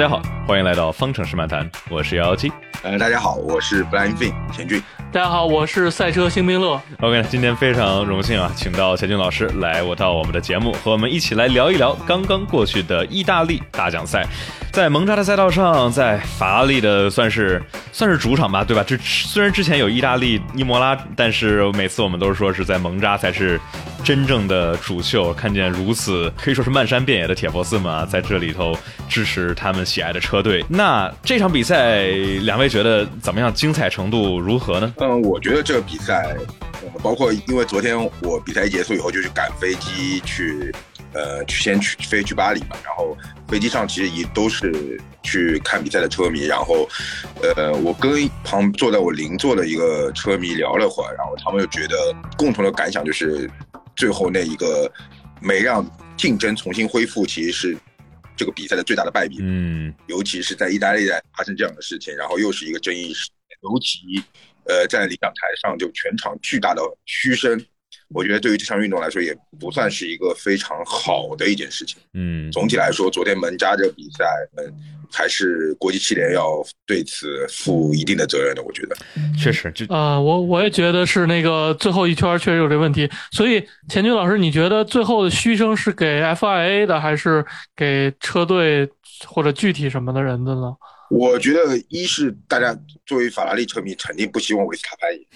大家好，欢迎来到方程式漫谈，我是幺幺七。呃，大家好，我是 Blind Fin 钱俊。大家好，我是赛车星冰乐。OK，今天非常荣幸啊，请到钱俊老师来我到我们的节目，和我们一起来聊一聊刚刚过去的意大利大奖赛。在蒙扎的赛道上，在法拉利的算是算是主场吧，对吧？这虽然之前有意大利伊莫拉，但是每次我们都是说是在蒙扎才是真正的主秀。看见如此可以说是漫山遍野的铁佛寺们啊，在这里头支持他们喜爱的车队。那这场比赛，两位觉得怎么样？精彩程度如何呢？嗯，我觉得这个比赛，包括因为昨天我比赛结束以后就去赶飞机去，呃，去先去飞去巴黎嘛，然后飞机上其实也都是去看比赛的车迷，然后，呃，我跟旁坐在我邻座的一个车迷聊了会儿，然后他们就觉得共同的感想就是最后那一个没让竞争重新恢复，其实是这个比赛的最大的败笔。嗯，尤其是在意大利发生这样的事情，然后又是一个争议事件。尤其，呃，在领奖台上就全场巨大的嘘声，我觉得对于这项运动来说也不算是一个非常好的一件事情。嗯，总体来说，昨天门扎这个比赛，嗯，还是国际汽联要对此负一定的责任的。我觉得，确实，就啊，我我也觉得是那个最后一圈确实有这问题。所以，钱军老师，你觉得最后的嘘声是给 FIA 的，还是给车队或者具体什么的人的呢？我觉得，一是大家作为法拉利车迷，肯定不希望维斯塔潘赢。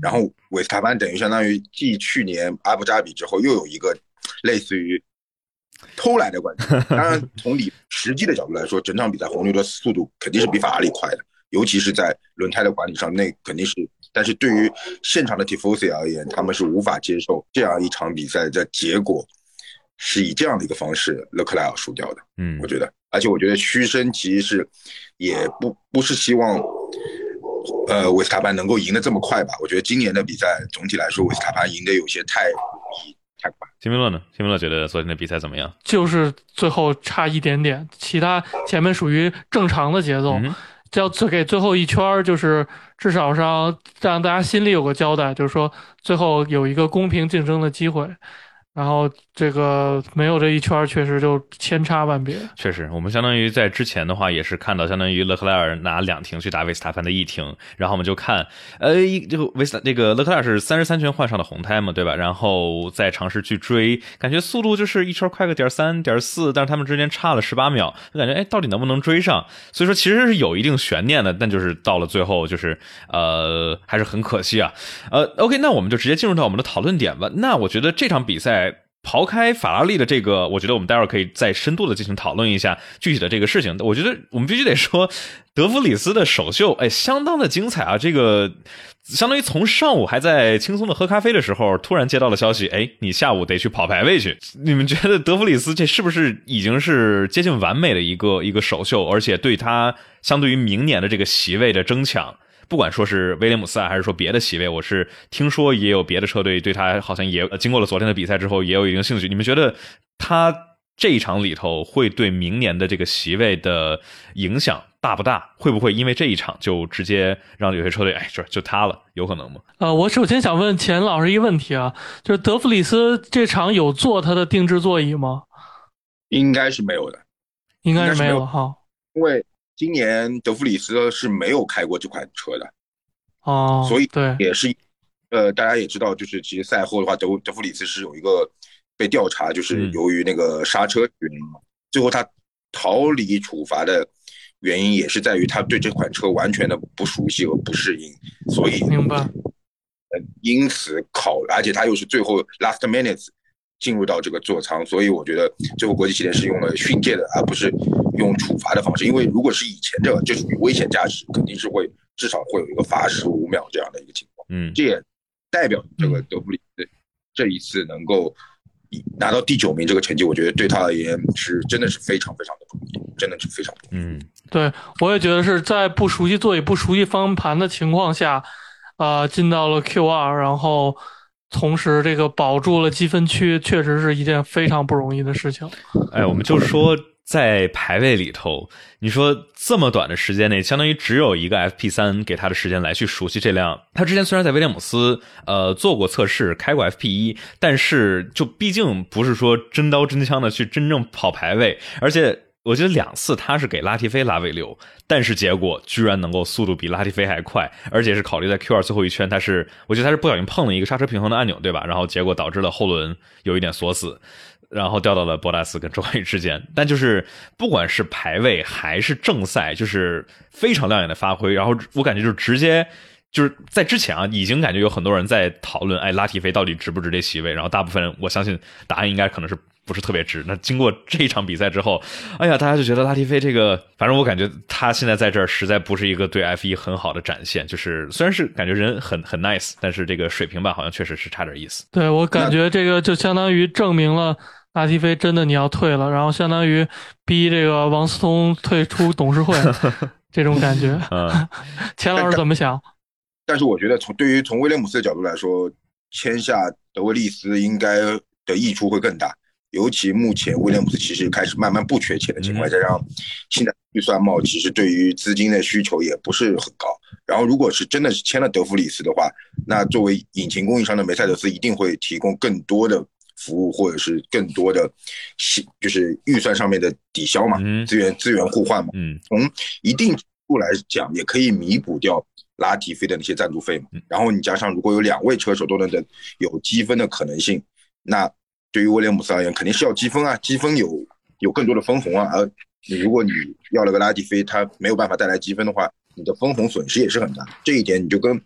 然后，维斯塔潘等于相当于继去年阿布扎比之后，又有一个类似于偷来的冠军。当然，从理实际的角度来说，整场比赛红牛的速度肯定是比法拉利快的，尤其是在轮胎的管理上，那肯定是。但是对于现场的 Tifosi 而言，他们是无法接受这样一场比赛的结果是以这样的一个方式，勒克莱尔输掉的。嗯，我觉得。而且我觉得嘘声其实是也不不是希望，呃，维斯塔潘能够赢得这么快吧？我觉得今年的比赛总体来说，维斯塔潘赢得有些太太快。辛明乐呢？辛明乐觉得昨天的比赛怎么样？就是最后差一点点，其他前面属于正常的节奏，要给最后一圈，就是至少上让大家心里有个交代，就是说最后有一个公平竞争的机会。然后这个没有这一圈，确实就千差万别。确实，我们相当于在之前的话，也是看到相当于勒克莱尔拿两停去打维斯塔潘的一停，然后我们就看，呃，这个维斯那个勒克莱尔是三十三圈换上的红胎嘛，对吧？然后再尝试去追，感觉速度就是一圈快个点三点四，但是他们之间差了十八秒，就感觉哎，到底能不能追上？所以说其实是有一定悬念的，但就是到了最后，就是呃，还是很可惜啊。呃，OK，那我们就直接进入到我们的讨论点吧。那我觉得这场比赛。刨开法拉利的这个，我觉得我们待会儿可以再深度的进行讨论一下具体的这个事情。我觉得我们必须得说，德弗里斯的首秀，哎，相当的精彩啊！这个相当于从上午还在轻松的喝咖啡的时候，突然接到了消息，哎，你下午得去跑排位去。你们觉得德弗里斯这是不是已经是接近完美的一个一个首秀？而且对他相对于明年的这个席位的争抢？不管说是威廉姆斯啊，还是说别的席位，我是听说也有别的车队对他好像也经过了昨天的比赛之后也有一定兴趣。你们觉得他这一场里头会对明年的这个席位的影响大不大？会不会因为这一场就直接让有些车队哎，就就他了？有可能吗？呃，我首先想问钱老师一个问题啊，就是德弗里斯这场有坐他的定制座椅吗？应该是没有的，应该是没有哈，因为。今年德弗里斯是没有开过这款车的，哦，所以对也是，呃，大家也知道，就是其实赛后的话，德德弗里斯是有一个被调查，就是由于那个刹车原因嘛，最后他逃离处罚的原因也是在于他对这款车完全的不熟悉和不适应，所以明白，呃，因此考，而且他又是最后 last minutes。进入到这个座舱，所以我觉得最后国际汽联是用了训诫的，而不是用处罚的方式。因为如果是以前这个，就属于危险驾驶，肯定是会至少会有一个罚十五秒这样的一个情况。嗯，这也代表这个德布里这一次能够拿到第九名这个成绩，我觉得对他而言是真的是非常非常的不容易，真的是非常不容易。嗯，对我也觉得是在不熟悉座椅、不熟悉方向盘的情况下，啊，进到了 Q 二，然后。同时，这个保住了积分区，确实是一件非常不容易的事情。哎，我们就说在排位里头，你说这么短的时间内，相当于只有一个 FP 三给他的时间来去熟悉这辆。他之前虽然在威廉姆斯呃做过测试，开过 FP 一，但是就毕竟不是说真刀真枪的去真正跑排位，而且我觉得两次他是给拉提菲拉尾流，但是结果居然能够速度比拉提菲还快，而且是考虑在 Q 二最后一圈，他是我觉得他是不小心碰了一个刹车平衡的按钮，对吧？然后结果导致了后轮有一点锁死，然后掉到了博达斯跟周冠宇之间。但就是不管是排位还是正赛，就是非常亮眼的发挥。然后我感觉就是直接就是在之前啊，已经感觉有很多人在讨论，哎，拉提菲到底值不值这席位？然后大部分人我相信答案应该可能是。不是特别值。那经过这一场比赛之后，哎呀，大家就觉得拉提菲这个，反正我感觉他现在在这儿实在不是一个对 F 一很好的展现。就是虽然是感觉人很很 nice，但是这个水平吧，好像确实是差点意思。对我感觉这个就相当于证明了拉提菲真的你要退了，然后相当于逼这个王思聪退出董事会 这种感觉。嗯，钱老师怎么想？但是我觉得从对于从威廉姆斯的角度来说，签下德维利斯应该的益处会更大。尤其目前威廉姆斯其实开始慢慢不缺钱的情况下，让现在预算帽其实对于资金的需求也不是很高。然后，如果是真的是签了德弗里斯的话，那作为引擎供应商的梅赛德斯一定会提供更多的服务，或者是更多的，就是预算上面的抵消嘛，资源资源互换嘛。嗯，从一定程度来讲，也可以弥补掉拉提菲的那些赞助费嘛。然后你加上如果有两位车手都能等有积分的可能性，那。对于威廉姆斯而言，肯定是要积分啊，积分有有更多的分红啊。而你如果你要了个拉蒂菲，他没有办法带来积分的话，你的分红损失也是很大。这一点你就跟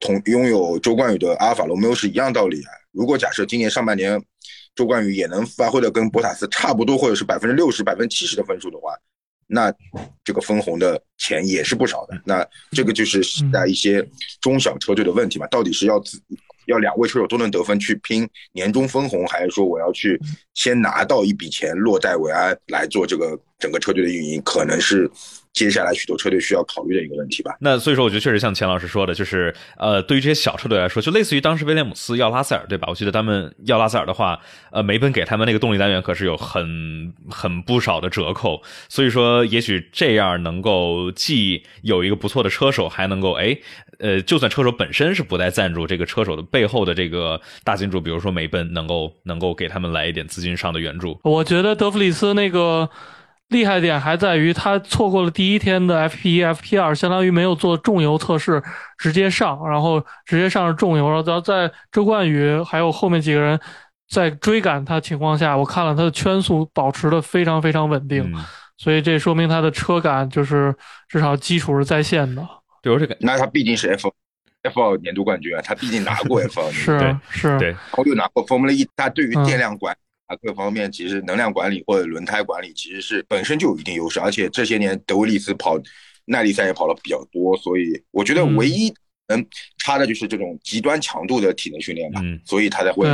同拥有周冠宇的阿尔法罗密欧是一样道理啊。如果假设今年上半年周冠宇也能发挥的跟博塔斯差不多，或者是百分之六十、百分之七十的分数的话，那这个分红的钱也是不少的。那这个就是在一些中小车队的问题嘛，到底是要自。要两位车手都能得分去拼年终分红，还是说我要去先拿到一笔钱落袋为安来做这个整个车队的运营？可能是。接下来许多车队需要考虑的一个问题吧。那所以说，我觉得确实像钱老师说的，就是呃，对于这些小车队来说，就类似于当时威廉姆斯要拉塞尔，对吧？我记得他们要拉塞尔的话，呃，梅奔给他们那个动力单元可是有很很不少的折扣。所以说，也许这样能够既有一个不错的车手，还能够哎，呃，就算车手本身是不带赞助，这个车手的背后的这个大金主，比如说梅奔，能够能够给他们来一点资金上的援助。我觉得德弗里斯那个。厉害点还在于他错过了第一天的 FP 一、FP 二，相当于没有做重油测试，直接上，然后直接上重油，然后在周冠宇还有后面几个人在追赶他情况下，我看了他的圈速保持的非常非常稳定，所以这说明他的车感就是至少基础是在线的。对，我这个那他毕竟是 F F 二年度冠军啊，他毕竟拿过 F 二，是是，对，然后又拿过 Formula E，他对于电量管。啊，各方面其实能量管理或者轮胎管理其实是本身就有一定优势，而且这些年德维利斯跑耐力赛也跑了比较多，所以我觉得唯一能差的就是这种极端强度的体能训练吧，嗯所以他才会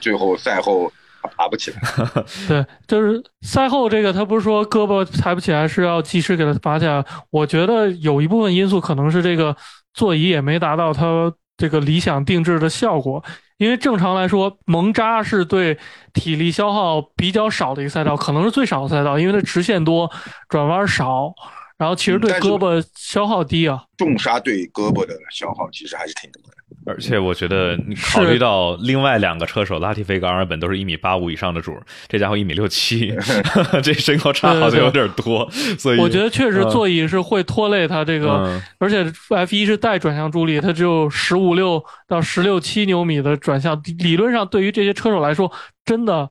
最后赛后爬不起来。对，就是赛后这个他不是说胳膊抬不起来是要及时给他拔起来，我觉得有一部分因素可能是这个座椅也没达到他这个理想定制的效果。因为正常来说，蒙扎是对体力消耗比较少的一个赛道，可能是最少的赛道，因为它直线多，转弯少，然后其实对胳膊消耗低啊。重刹对胳膊的消耗其实还是挺多的。而且我觉得，你考虑到另外两个车手拉蒂菲跟阿尔本都是一米八五以上的主，这家伙一米六七，这身高差好像有点多。所以我觉得确实座椅是会拖累他这个，而且 F 一是带转向助力，它只有十五六到十六七牛米的转向，理论上对于这些车手来说，真的。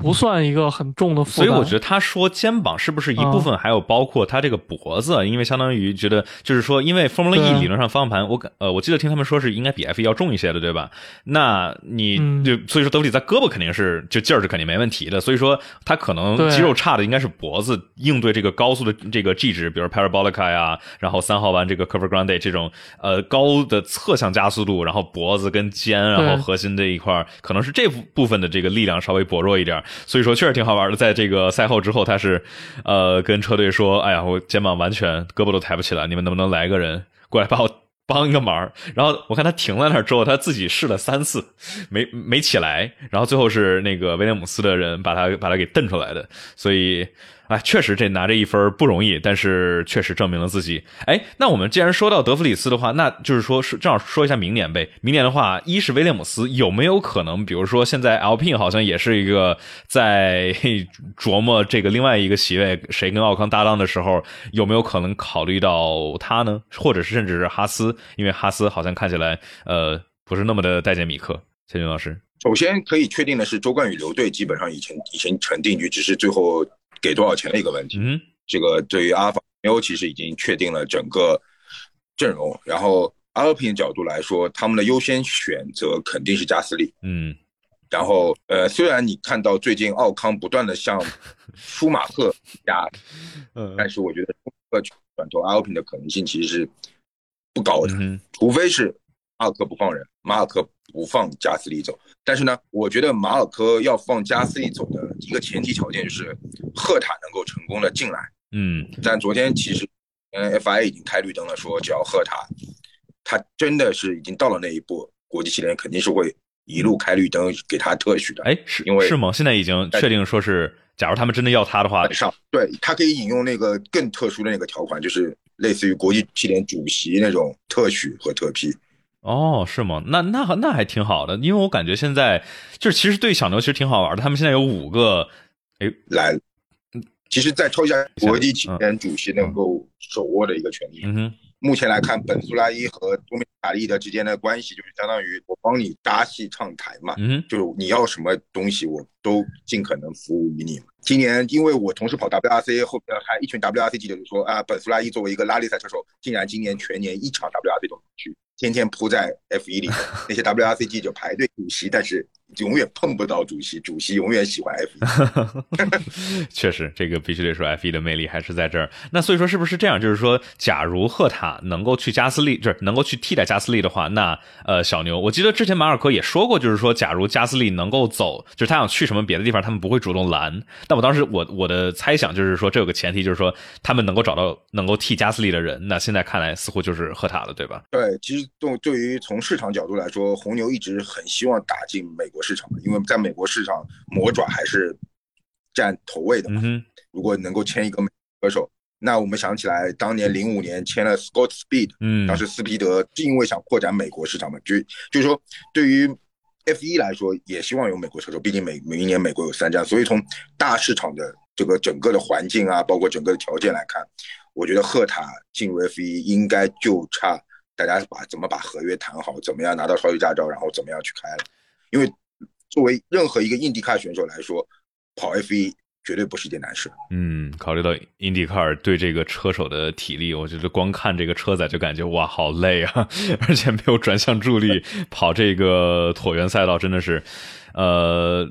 不算一个很重的负担，所以我觉得他说肩膀是不是一部分，还有包括他这个脖子，因为相当于觉得就是说，因为 Formula E 理论上方向盘，我感呃，我记得听他们说是应该比 F 一要重一些的，对吧？那你就所以说德弗里在胳膊肯定是就劲儿是肯定没问题的，所以说他可能肌肉差的应该是脖子，应对这个高速的这个 G 值，比如 Parabolica 呀，然后三号弯这个 Curve Grande 这种呃高的侧向加速度，然后脖子跟肩，然后核心这一块可能是这部分的这个力量稍微薄弱一点。所以说确实挺好玩的，在这个赛后之后，他是，呃，跟车队说：“哎呀，我肩膀完全胳膊都抬不起来，你们能不能来个人过来把我帮一个忙？”然后我看他停在那儿之后，他自己试了三次，没没起来，然后最后是那个威廉姆斯的人把他把他给蹬出来的。所以。啊，确实这拿这一分不容易，但是确实证明了自己。哎，那我们既然说到德弗里斯的话，那就是说是正好说一下明年呗。明年的话，一是威廉姆斯有没有可能，比如说现在 L P 好像也是一个在琢磨这个另外一个席位谁跟奥康搭档的时候，有没有可能考虑到他呢？或者是甚至是哈斯，因为哈斯好像看起来呃不是那么的待见米克。千军老师，首先可以确定的是，周冠宇留队基本上已经已经成定局，只是最后。给多少钱的一个问题，嗯，这个对于阿尔法罗其实已经确定了整个阵容，然后阿尔平角度来说，他们的优先选择肯定是加斯利，嗯，然后呃，虽然你看到最近奥康不断的向 舒马赫加，嗯，但是我觉得转投阿尔平的可能性其实是不高的，嗯，除非是阿尔科不放人，马尔科不放加斯利走。但是呢，我觉得马尔科要放加斯利走的一个前提条件就是赫塔能够成功的进来。嗯，但昨天其实，嗯，FIA 已经开绿灯了，说只要赫塔，他真的是已经到了那一步，国际汽联肯定是会一路开绿灯给他特许的。哎，是因为是吗？现在已经确定说是，假如他们真的要他的话，上对他可以引用那个更特殊的那个条款，就是类似于国际汽联主席那种特许和特批。哦，是吗？那那那还挺好的，因为我感觉现在就是其实对小牛其实挺好玩的。他们现在有五个，哎，来，其实再抽一下国际汽联主席能够手握的一个权利。嗯哼，目前来看，本苏拉伊和多米卡利的之间的关系就是相当于我帮你搭戏唱台嘛，嗯，就是你要什么东西我都尽可能服务于你。今年因为我同时跑 WRC，后边还一群 WRC 记者就说啊，本苏拉伊作为一个拉力赛车手，竟然今年全年一场 WRC 都没去。天天扑在 F 一里，那些 WRCG 就排队补习，但是永远碰不到主席，主席永远喜欢 F 一。确实，这个必须得说 F 一的魅力还是在这儿。那所以说，是不是这样？就是说，假如赫塔能够去加斯利，就是能够去替代加斯利的话，那呃，小牛，我记得之前马尔科也说过，就是说，假如加斯利能够走，就是他想去什么别的地方，他们不会主动拦。但我当时我我的猜想就是说，这有个前提，就是说他们能够找到能够替加斯利的人。那现在看来，似乎就是赫塔了，对吧？对，其实。对，对于从市场角度来说，红牛一直很希望打进美国市场，因为在美国市场，魔爪还是占头位的嘛。如果能够签一个美歌手，那我们想起来，当年零五年签了 Scott Speed，嗯，当时斯皮德是因为想扩展美国市场嘛，就就是说，对于 F 一来说，也希望有美国车手，毕竟每每一年美国有三站，所以从大市场的这个整个的环境啊，包括整个的条件来看，我觉得赫塔进入 F 一应该就差。大家把怎么把合约谈好，怎么样拿到超级驾照，然后怎么样去开了？因为作为任何一个印地卡选手来说，跑 F 一绝对不是一件难事。嗯，考虑到印地卡尔对这个车手的体力，我觉得光看这个车载就感觉哇，好累啊！而且没有转向助力，跑这个椭圆赛道真的是，呃。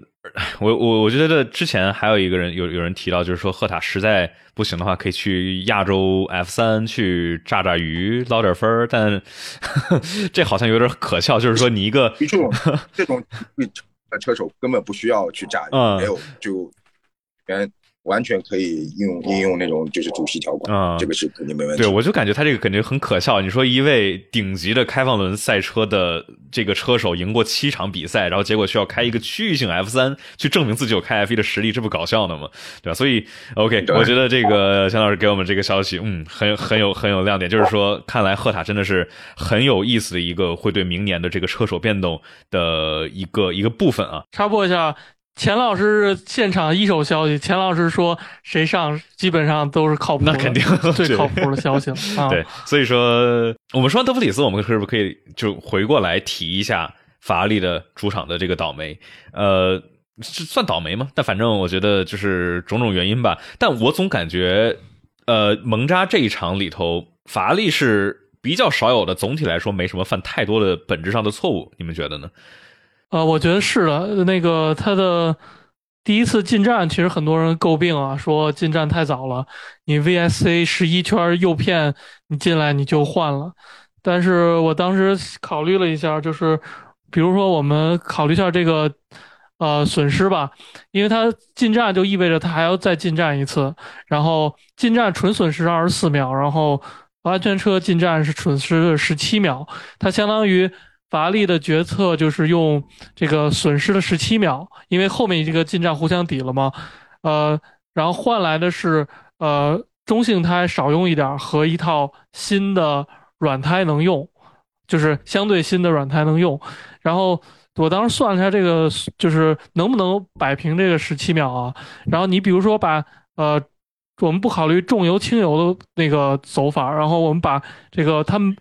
我我我觉得之前还有一个人有有人提到，就是说赫塔实在不行的话，可以去亚洲 F 三去炸炸鱼捞点分儿，但 这好像有点可笑。就是说你一个这种这种车手根本不需要去炸鱼，没有就原。完全可以应用应用那种就是主席条款啊，这个是肯定没问题。对，我就感觉他这个肯定很可笑。你说一位顶级的开放轮赛车的这个车手赢过七场比赛，然后结果需要开一个区域性 F 三去证明自己有开 F 一的实力，这不搞笑呢吗？对吧？所以 OK，我觉得这个钱老师给我们这个消息，嗯，很很有很有亮点，就是说看来赫塔真的是很有意思的一个会对明年的这个车手变动的一个一个部分啊。插播一下。钱老师现场一手消息，钱老师说谁上基本上都是靠谱，那肯定 最靠谱的消息了。对，所以说我们说完德弗里斯，我们是不是可以就回过来提一下法拉利的主场的这个倒霉？呃，算倒霉吗？但反正我觉得就是种种原因吧。但我总感觉，呃，蒙扎这一场里头，法拉利是比较少有的，总体来说没什么犯太多的本质上的错误。你们觉得呢？啊，我觉得是的。那个他的第一次进站，其实很多人诟病啊，说进站太早了。你 VSC 十一圈诱骗你进来，你就换了。但是我当时考虑了一下，就是比如说我们考虑一下这个呃损失吧，因为他进站就意味着他还要再进站一次，然后进站纯损失二十四秒，然后安全车进站是损失十七秒，它相当于。乏力的决策就是用这个损失了十七秒，因为后面这个进站互相抵了嘛。呃，然后换来的是呃中性胎少用一点和一套新的软胎能用，就是相对新的软胎能用。然后我当时算了一下这个，就是能不能摆平这个十七秒啊？然后你比如说把呃。我们不考虑重油轻油的那个走法，然后我们把这个他们，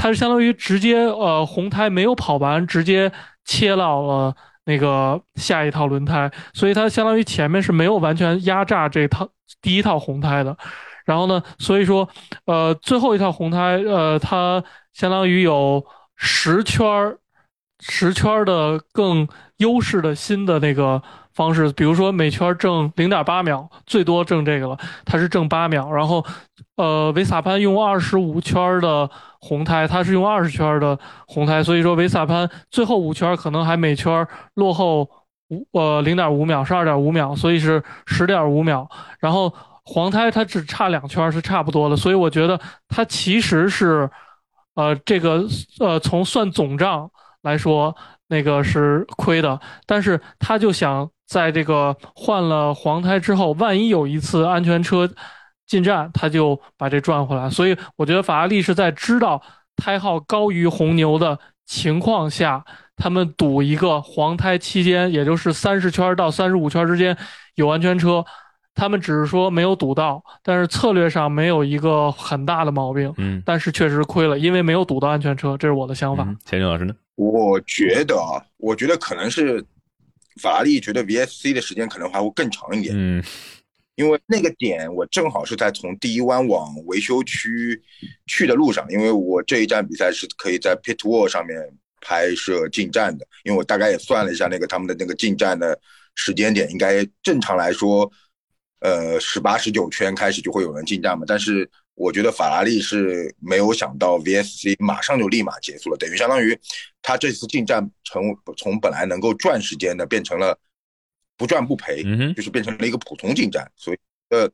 它是相当于直接呃红胎没有跑完，直接切到了那个下一套轮胎，所以它相当于前面是没有完全压榨这套第一套红胎的。然后呢，所以说呃最后一套红胎呃它相当于有十圈儿十圈儿的更优势的新的那个。方式，比如说每圈挣零点八秒，最多挣这个了，它是挣八秒。然后，呃，维萨潘用二十五圈的红胎，它是用二十圈的红胎，所以说维萨潘最后五圈可能还每圈落后五呃零点五秒，是二点五秒，所以是十点五秒。然后黄胎它只差两圈是差不多的，所以我觉得它其实是，呃，这个呃从算总账来说，那个是亏的，但是他就想。在这个换了黄胎之后，万一有一次安全车进站，他就把这赚回来。所以我觉得法拉利是在知道胎号高于红牛的情况下，他们赌一个黄胎期间，也就是三十圈到三十五圈之间有安全车。他们只是说没有赌到，但是策略上没有一个很大的毛病。嗯，但是确实亏了，因为没有赌到安全车，这是我的想法。钱军老师呢？我觉得啊，我觉得可能是。法拉利觉得 VSC 的时间可能还会更长一点，嗯，因为那个点我正好是在从第一弯往维修区去的路上，因为我这一站比赛是可以在 Pit Wall 上面拍摄进站的，因为我大概也算了一下那个他们的那个进站的时间点，应该正常来说，呃，十八十九圈开始就会有人进站嘛，但是。我觉得法拉利是没有想到 VSC 马上就立马结束了，等于相当于他这次进站成从本来能够赚时间的变成了不赚不赔，就是变成了一个普通进站，所以呃，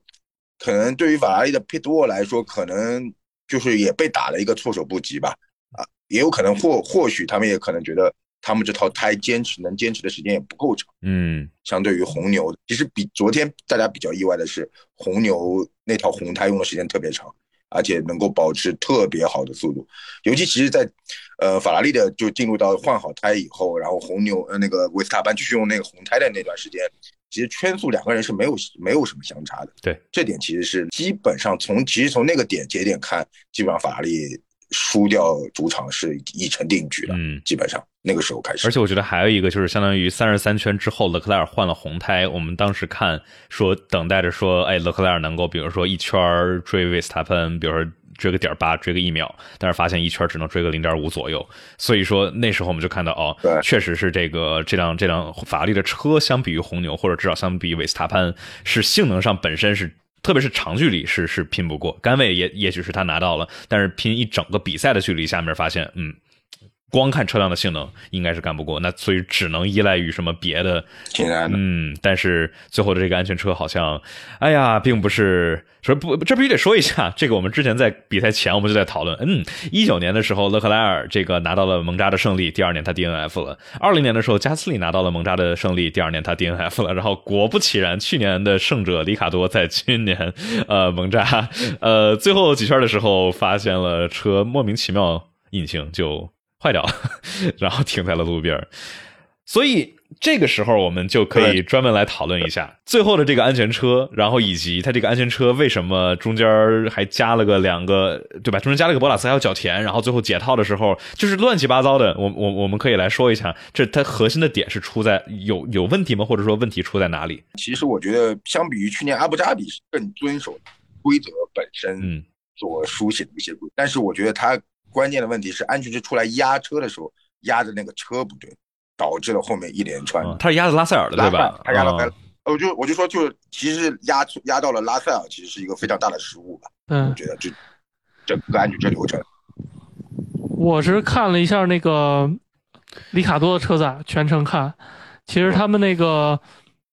可能对于法拉利的 Pit Wall 来说，可能就是也被打了一个措手不及吧，啊，也有可能或或许他们也可能觉得。他们这套胎坚持能坚持的时间也不够长，嗯，相对于红牛，其实比昨天大家比较意外的是，红牛那套红胎用的时间特别长，而且能够保持特别好的速度。尤其其实，在呃法拉利的就进入到换好胎以后，然后红牛呃那个维斯塔潘继续用那个红胎的那段时间，其实圈速两个人是没有没有什么相差的。对，这点其实是基本上从其实从那个点节点看，基本上法拉利。输掉主场是已成定局了，嗯，基本上那个时候开始。而且我觉得还有一个就是，相当于三十三圈之后，勒克莱尔换了红胎。我们当时看说等待着说，哎，勒克莱尔能够比如说一圈追维斯塔潘，比如说追个点八，追个一秒，但是发现一圈只能追个零点五左右。所以说那时候我们就看到，哦，确实是这个这辆这辆法拉利的车相比于红牛，或者至少相比于维斯塔潘，是性能上本身是。特别是长距离是是拼不过，杆位也也许是他拿到了，但是拼一整个比赛的距离下面发现，嗯。光看车辆的性能应该是干不过，那所以只能依赖于什么别的，嗯，但是最后的这个安全车好像，哎呀，并不是说不，这必须得说一下，这个我们之前在比赛前我们就在讨论，嗯，一九年的时候勒克莱尔这个拿到了蒙扎的胜利，第二年他 DNF 了，二零年的时候加斯利拿到了蒙扎的胜利，第二年他 DNF 了，然后果不其然，去年的胜者里卡多在今年呃蒙扎呃最后几圈的时候发现了车莫名其妙引擎就。坏掉，然后停在了路边所以这个时候我们就可以专门来讨论一下最后的这个安全车，然后以及它这个安全车为什么中间还加了个两个，对吧？中间加了个博拉斯还有角田，然后最后解套的时候就是乱七八糟的。我我我们可以来说一下，这它核心的点是出在有有问题吗？或者说问题出在哪里？其实我觉得相比于去年阿布扎比是更遵守规则本身所书写的一些规，但是我觉得它。关键的问题是，安全车出来压车的时候压的那个车不对，导致了后面一连串。他是压的拉塞尔的，对吧？他压了塞，我就我就说，就其实压压到了拉塞尔，其实是一个非常大的失误吧。嗯，我觉得这整个安全车流程。我是看了一下那个里卡多的车载，全程看，其实他们那个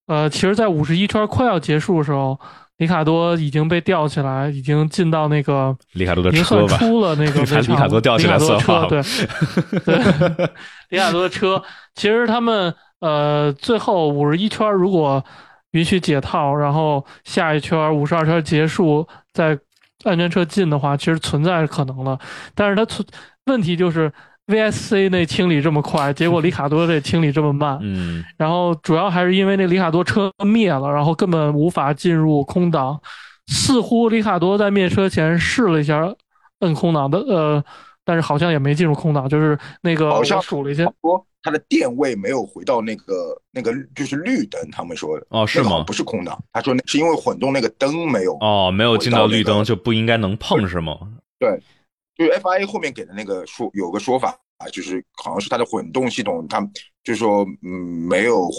呃，其实，在五十一圈快要结束的时候。里卡多已经被吊起来，已经进到那个里卡多的车吧？出了那个 里卡多吊起来的车，对 对，里卡多的车。其实他们呃，最后五十一圈，如果允许解套，然后下一圈五十二圈结束再安全车进的话，其实存在可能了。但是它存问题就是 VSC 那清理这么快，结果 里卡多这清理这么慢。嗯，然后主要还是因为那里卡多车灭了，然后根本无法进入空档。似乎里卡多在灭车前试了一下摁空档的，呃，但是好像也没进入空档，就是那个好像数了一下，说它的电位没有回到那个那个就是绿灯，他们说哦是吗？不是空档，他说那是因为混动那个灯没有哦，没有进到绿灯就不应该能碰是吗？对，就是 FIA 后面给的那个说有个说法啊，就是好像是它的混动系统，它就是说嗯没有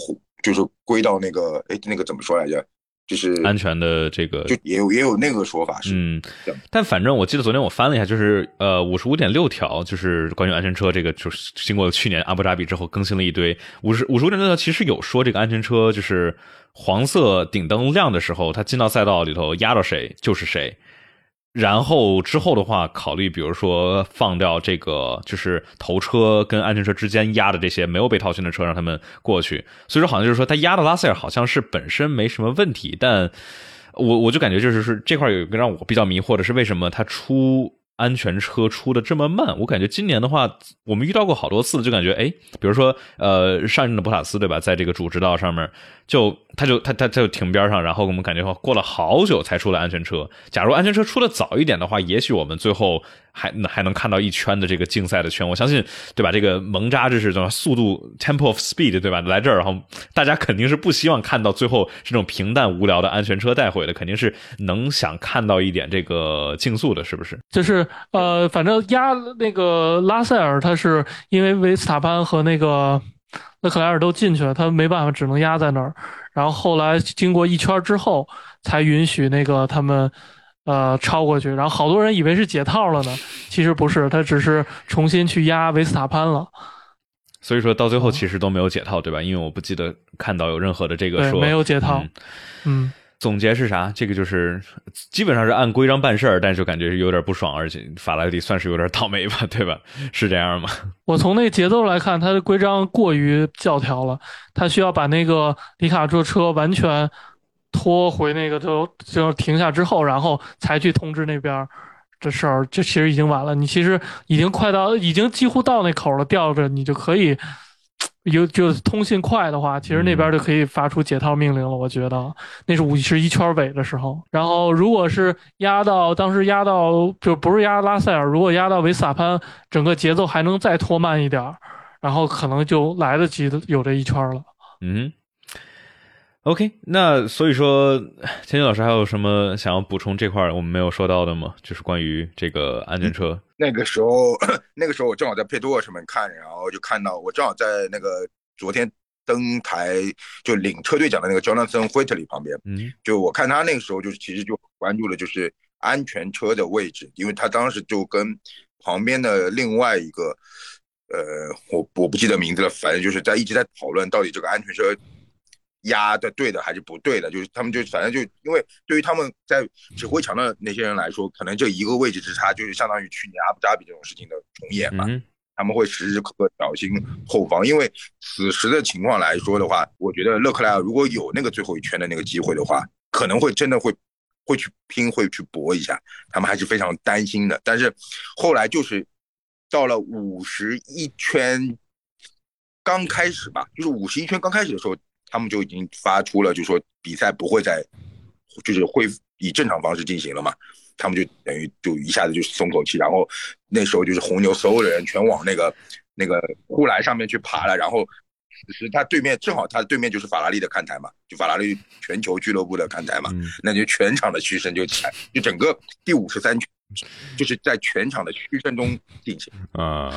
就是归到那个哎那个怎么说来着？就是安全的这个，就也有也有那个说法是，嗯，但反正我记得昨天我翻了一下，就是呃五十五点六条，就是关于安全车这个，就是经过去年阿布扎比之后更新了一堆，五十五十五点六条其实有说这个安全车就是黄色顶灯亮的时候，它进到赛道里头压到谁就是谁。然后之后的话，考虑比如说放掉这个，就是头车跟安全车之间压的这些没有被套圈的车，让他们过去。所以说，好像就是说他压的拉塞尔好像是本身没什么问题，但我我就感觉就是是这块有一个让我比较迷惑的是，为什么他出。安全车出的这么慢，我感觉今年的话，我们遇到过好多次，就感觉哎，比如说呃，上任的博塔斯对吧，在这个主直道上面，就他就他他他就停边上，然后我们感觉过了好久才出了安全车。假如安全车出的早一点的话，也许我们最后。还还能看到一圈的这个竞赛的圈，我相信，对吧？这个蒙扎这是什么速度 （tempo of speed） 对吧？来这儿，然后大家肯定是不希望看到最后这种平淡无聊的安全车带回的，肯定是能想看到一点这个竞速的，是不是？就是呃，反正压那个拉塞尔，他是因为维斯塔潘和那个勒克莱尔都进去了，他没办法，只能压在那儿。然后后来经过一圈之后，才允许那个他们。呃，超过去，然后好多人以为是解套了呢，其实不是，他只是重新去压维斯塔潘了。所以说到最后其实都没有解套，对吧？因为我不记得看到有任何的这个说没有解套。嗯，总结是啥？这个就是基本上是按规章办事儿，但是就感觉有点不爽，而且法拉利算是有点倒霉吧，对吧？是这样吗？我从那节奏来看，他的规章过于教条了，他需要把那个里卡这车完全。拖回那个就就停下之后，然后才去通知那边这事儿，这其实已经晚了。你其实已经快到，已经几乎到那口了，吊着你就可以有就通信快的话，其实那边就可以发出解套命令了。我觉得那是五十一圈尾的时候。然后如果是压到当时压到就不是压拉塞尔，如果压到维斯塔潘，整个节奏还能再拖慢一点，然后可能就来得及的有这一圈了。嗯。OK，那所以说，千金老师还有什么想要补充这块我们没有说到的吗？就是关于这个安全车。那个时候，那个时候我正好在配多尔上面看，然后就看到我正好在那个昨天登台就领车队奖的那个 Jonathan Whitley 旁边，嗯，就我看他那个时候就是其实就关注了就是安全车的位置，因为他当时就跟旁边的另外一个，呃，我我不记得名字了，反正就是在一直在讨论到底这个安全车。压的对的还是不对的？就是他们就反正就因为对于他们在指挥墙的那些人来说，可能这一个位置之差就是相当于去年阿布扎比这种事情的重演嘛。他们会时时刻刻小心后方，因为此时的情况来说的话，我觉得勒克莱尔如果有那个最后一圈的那个机会的话，可能会真的会会去拼，会去搏一下。他们还是非常担心的。但是后来就是到了五十一圈刚开始吧，就是五十一圈刚开始的时候。他们就已经发出了，就说比赛不会再，就是恢复以正常方式进行了嘛。他们就等于就一下子就松口气，然后那时候就是红牛所有的人全往那个那个护栏上面去爬了。然后此时他对面正好他对面就是法拉利的看台嘛，就法拉利全球俱乐部的看台嘛，那就全场的嘘声就起来，就整个第五十三圈。就是在全场的嘘声中进行啊，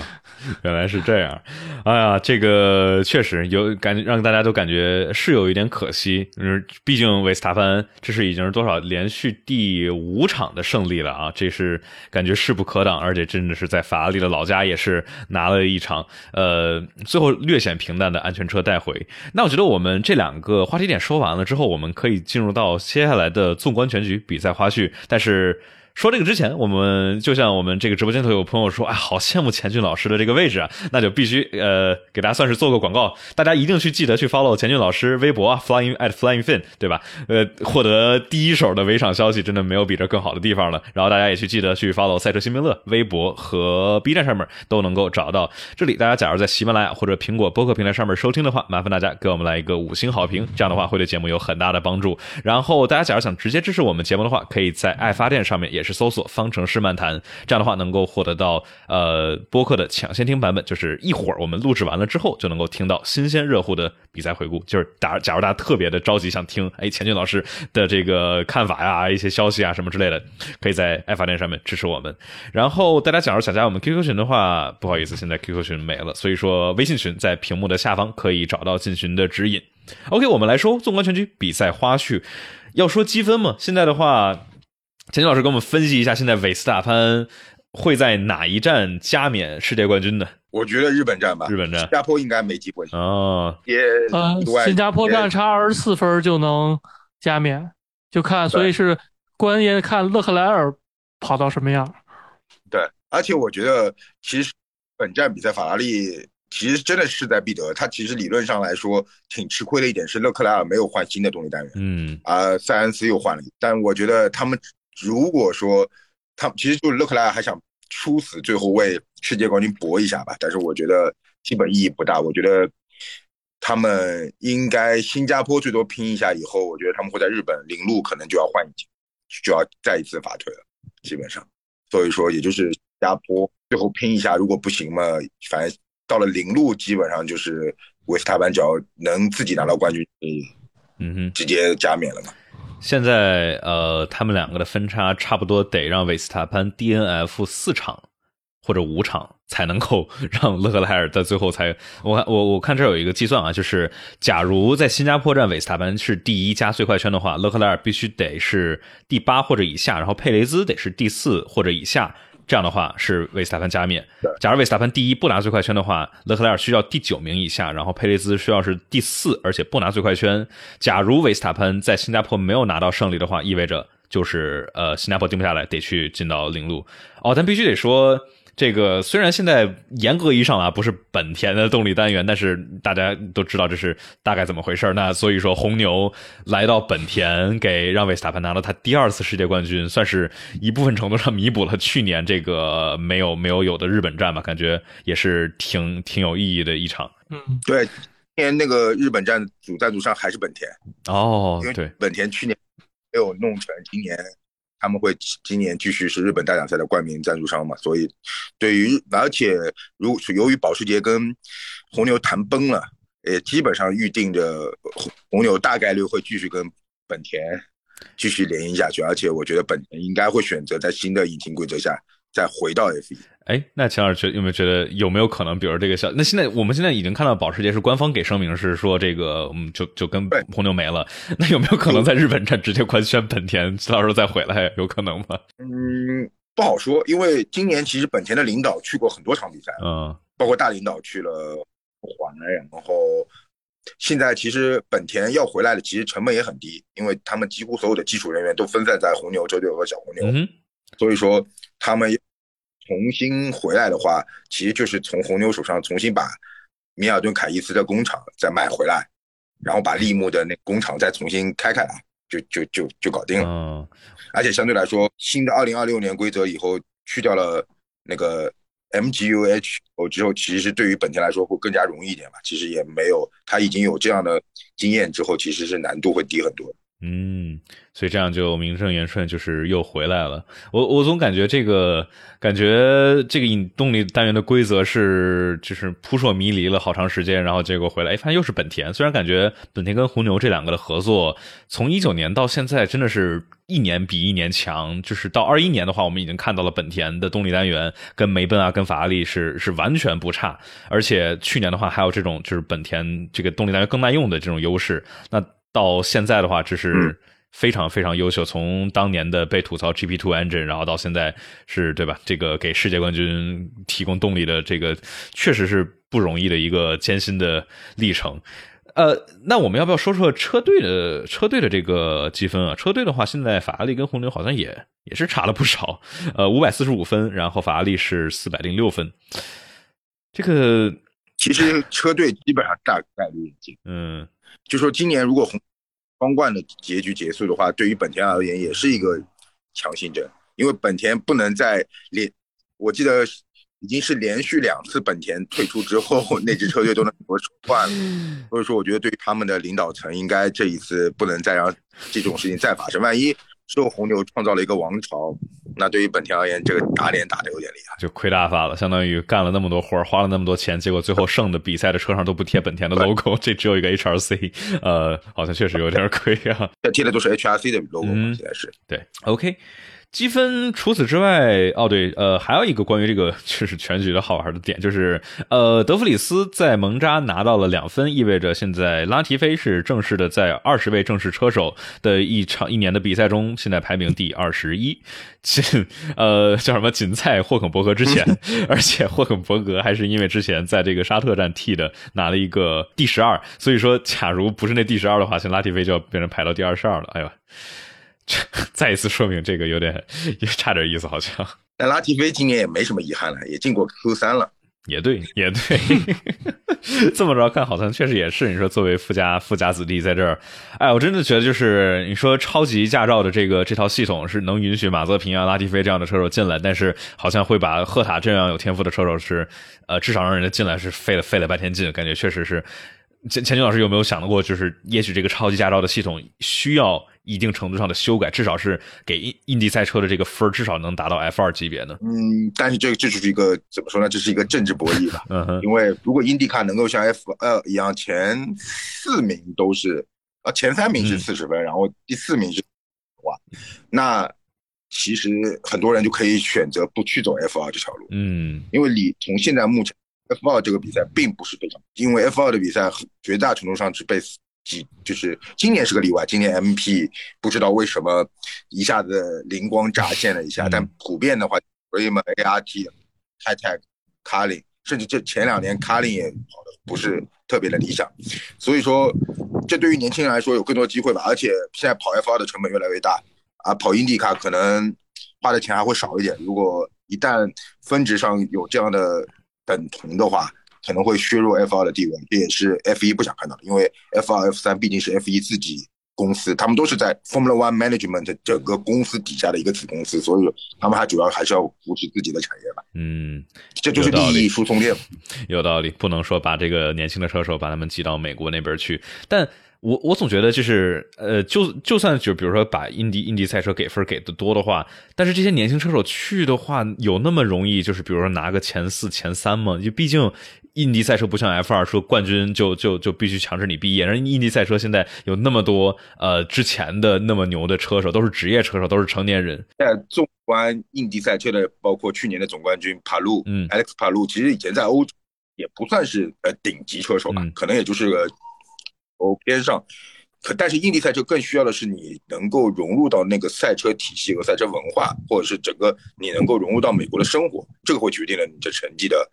原来是这样。哎呀，这个确实有感，让大家都感觉是有一点可惜。嗯，毕竟维斯塔潘这是已经是多少连续第五场的胜利了啊，这是感觉势不可挡，而且真的是在法拉利的老家也是拿了一场呃，最后略显平淡的安全车带回。那我觉得我们这两个话题点说完了之后，我们可以进入到接下来的纵观全局比赛花絮，但是。说这个之前，我们就像我们这个直播间头有朋友说，哎，好羡慕钱俊老师的这个位置啊，那就必须呃给大家算是做个广告，大家一定去记得去 follow 钱俊老师微博啊 flying at flying fin，对吧？呃，获得第一手的围场消息，真的没有比这更好的地方了。然后大家也去记得去 follow 赛车新兵乐微博和 B 站上面都能够找到。这里大家假如在喜马拉雅或者苹果播客平台上面收听的话，麻烦大家给我们来一个五星好评，这样的话会对节目有很大的帮助。然后大家假如想直接支持我们节目的话，可以在爱发电上面也是搜索方程式漫谈，这样的话能够获得到呃播客的抢先听版本，就是一会儿我们录制完了之后就能够听到新鲜热乎的比赛回顾。就是假假如大家特别的着急想听，哎，钱俊老师的这个看法呀、一些消息啊什么之类的，可以在爱发电上面支持我们。然后大家假如想加我们 QQ 群的话，不好意思，现在 QQ 群没了，所以说微信群在屏幕的下方可以找到进群的指引。OK，我们来说纵观全局比赛花絮。要说积分嘛，现在的话，钱金老师给我们分析一下，现在韦斯塔潘会在哪一站加冕世界冠军呢？我觉得日本站吧，日本站，新加坡应该没机会哦。也呃，新加坡站差二十四分就能加冕，就看，所以是关键看勒克莱尔跑到什么样。对，而且我觉得其实本站比赛法拉利。其实真的势在必得，他其实理论上来说挺吃亏的一点是勒克莱尔没有换新的动力单元，嗯，啊，塞恩斯又换了，但我觉得他们如果说他其实就是勒克莱尔还想出死，最后为世界冠军搏一下吧，但是我觉得基本意义不大，我觉得他们应该新加坡最多拼一下以后，我觉得他们会在日本领路可能就要换一就要再一次罚退了，基本上，所以说也就是新加坡最后拼一下，如果不行嘛，反正。到了零路，基本上就是维斯塔潘只要能自己拿到冠军，嗯，直接加冕了嘛。现在呃，他们两个的分差差不多得让维斯塔潘 DNF 四场或者五场才能够让勒克莱尔在最后才我我我看这有一个计算啊，就是假如在新加坡站维斯塔潘是第一加最快圈的话，勒克莱尔必须得是第八或者以下，然后佩雷兹得是第四或者以下。这样的话是维斯塔潘加冕。假如维斯塔潘第一不拿最快圈的话，勒克莱尔需要第九名以下，然后佩雷兹需要是第四，而且不拿最快圈。假如维斯塔潘在新加坡没有拿到胜利的话，意味着就是呃新加坡定不下来，得去进到领路。哦，但必须得说。这个虽然现在严格意义上啊不是本田的动力单元，但是大家都知道这是大概怎么回事那所以说红牛来到本田，给让维斯塔潘拿了他第二次世界冠军，算是一部分程度上弥补了去年这个没有没有有的日本站吧，感觉也是挺挺有意义的一场。嗯，对，今年那个日本站主赞助商还是本田哦，对，本田去年没有弄成，今年。他们会今年继续是日本大奖赛的冠名赞助商嘛？所以，对于而且如由于保时捷跟红牛谈崩了，也基本上预定着红牛大概率会继续跟本田继续联姻下去。而且，我觉得本田应该会选择在新的引擎规则下再回到 F1。哎，那钱老师觉有没有觉得有没有可能，比如这个小？那现在我们现在已经看到保时捷是官方给声明是说这个，嗯，就就跟红牛没了。那有没有可能在日本站直接官宣本田，到时候再回来，有可能吗？嗯，不好说，因为今年其实本田的领导去过很多场比赛，嗯，包括大领导去了环，然后现在其实本田要回来的，其实成本也很低，因为他们几乎所有的技术人员都分散在红牛、周队和小红牛，嗯所以说他们。重新回来的话，其实就是从红牛手上重新把米尔顿凯伊斯的工厂再买回来，然后把利木的那工厂再重新开开来，就就就就搞定了。嗯，而且相对来说，新的二零二六年规则以后去掉了那个 MGUH 哦之后，其实对于本田来说会更加容易一点吧。其实也没有，他已经有这样的经验之后，其实是难度会低很多。嗯，所以这样就名正言顺，就是又回来了。我我总感觉这个感觉这个引动力单元的规则是就是扑朔迷离了好长时间，然后结果回来，哎，发现又是本田。虽然感觉本田跟红牛这两个的合作，从一九年到现在真的是一年比一年强。就是到二一年的话，我们已经看到了本田的动力单元跟梅奔啊、跟法拉利是是完全不差。而且去年的话，还有这种就是本田这个动力单元更耐用的这种优势。那到现在的话，这是非常非常优秀。从当年的被吐槽 GP Two Engine，然后到现在是对吧？这个给世界冠军提供动力的这个，确实是不容易的一个艰辛的历程。呃，那我们要不要说说车队的车队的这个积分啊？车队的话，现在法拉利跟红牛好像也也是差了不少，呃，五百四十五分，然后法拉利是四百零六分。这个其实车队基本上大概率已经，嗯，就说今年如果红双冠的结局结束的话，对于本田而言也是一个强心针，因为本田不能再连，我记得。已经是连续两次本田退出之后，那支车队都能夺冠了。所以说，我觉得对于他们的领导层，应该这一次不能再让这种事情再发生。万一之后红牛创造了一个王朝，那对于本田而言，这个打脸打的有点厉害，就亏大发了。相当于干了那么多活花了那么多钱，结果最后剩的比赛的车上都不贴本田的 logo，这只有一个 HRC，呃，好像确实有点亏啊。贴的都是 HRC 的 logo，现在是对，OK。积分除此之外，哦对，呃，还有一个关于这个就是 全局的好玩的点，就是呃，德弗里斯在蒙扎拿到了两分，意味着现在拉提菲是正式的在二十位正式车手的一场一年的比赛中，现在排名第二十一，仅呃叫什么？仅在霍肯伯格之前，而且霍肯伯格还是因为之前在这个沙特站替的拿了一个第十二，所以说假如不是那第十二的话，像拉提菲就要变成排到第二十二了，哎呦。再一次说明这个有点 也差点意思，好像。但拉提菲今年也没什么遗憾了，也进过 Q 三了。也对，也对。这么着看，好像确实也是。你说作为富家富家子弟在这儿，哎，我真的觉得就是你说超级驾照的这个这套系统是能允许马泽平啊、拉蒂菲这样的车手进来，但是好像会把赫塔这样有天赋的车手是呃至少让人家进来是费了费了半天劲，感觉确实是。钱钱军老师有没有想到过，就是也许这个超级驾照的系统需要一定程度上的修改，至少是给印印地赛车的这个分至少能达到 F 二级别呢？嗯，但是这个这就是一个怎么说呢？这是一个政治博弈吧。嗯哼。因为如果印地卡能够像 F 二一样，前四名都是啊，前三名是四十分，然后第四名是哇，那其实很多人就可以选择不去走 F 二这条路。嗯，因为你从现在目前。F 二这个比赛并不是非常，因为 F 二的比赛绝大程度上是被几，就是今年是个例外。今年 MP 不知道为什么一下子灵光乍现了一下，但普遍的话，所以嘛，ART、High Tech、卡林，甚至这前两年卡林也跑的不是特别的理想。所以说，这对于年轻人来说有更多机会吧。而且现在跑 F 二的成本越来越大，啊，跑英迪卡可能花的钱还会少一点。如果一旦分值上有这样的。等同的话，可能会削弱 F 二的地位，这也是 F 一不想看到的。因为 F 二、F 三毕竟是 F 一自己公司，他们都是在 Formula One Management 整个公司底下的一个子公司，所以他们还主要还是要扶持自己的产业吧。嗯，这就是利益输送链。有道理，不能说把这个年轻的车手把他们挤到美国那边去，但。我我总觉得就是，呃，就就算就比如说把印地印地赛车给分给的多的话，但是这些年轻车手去的话，有那么容易就是比如说拿个前四前三吗？就毕竟印地赛车不像 F 二说冠军就就就必须强制你毕业，人印地赛车现在有那么多呃之前的那么牛的车手都是职业车手，都是成年人。在纵观印地赛车的，包括去年的总冠军帕路，嗯，Alex 帕路，其实以前在欧洲也不算是呃顶级车手吧，可能也就是个。哦，边上，可但是印地赛车更需要的是你能够融入到那个赛车体系和赛车文化，或者是整个你能够融入到美国的生活，这个会决定了你的成绩的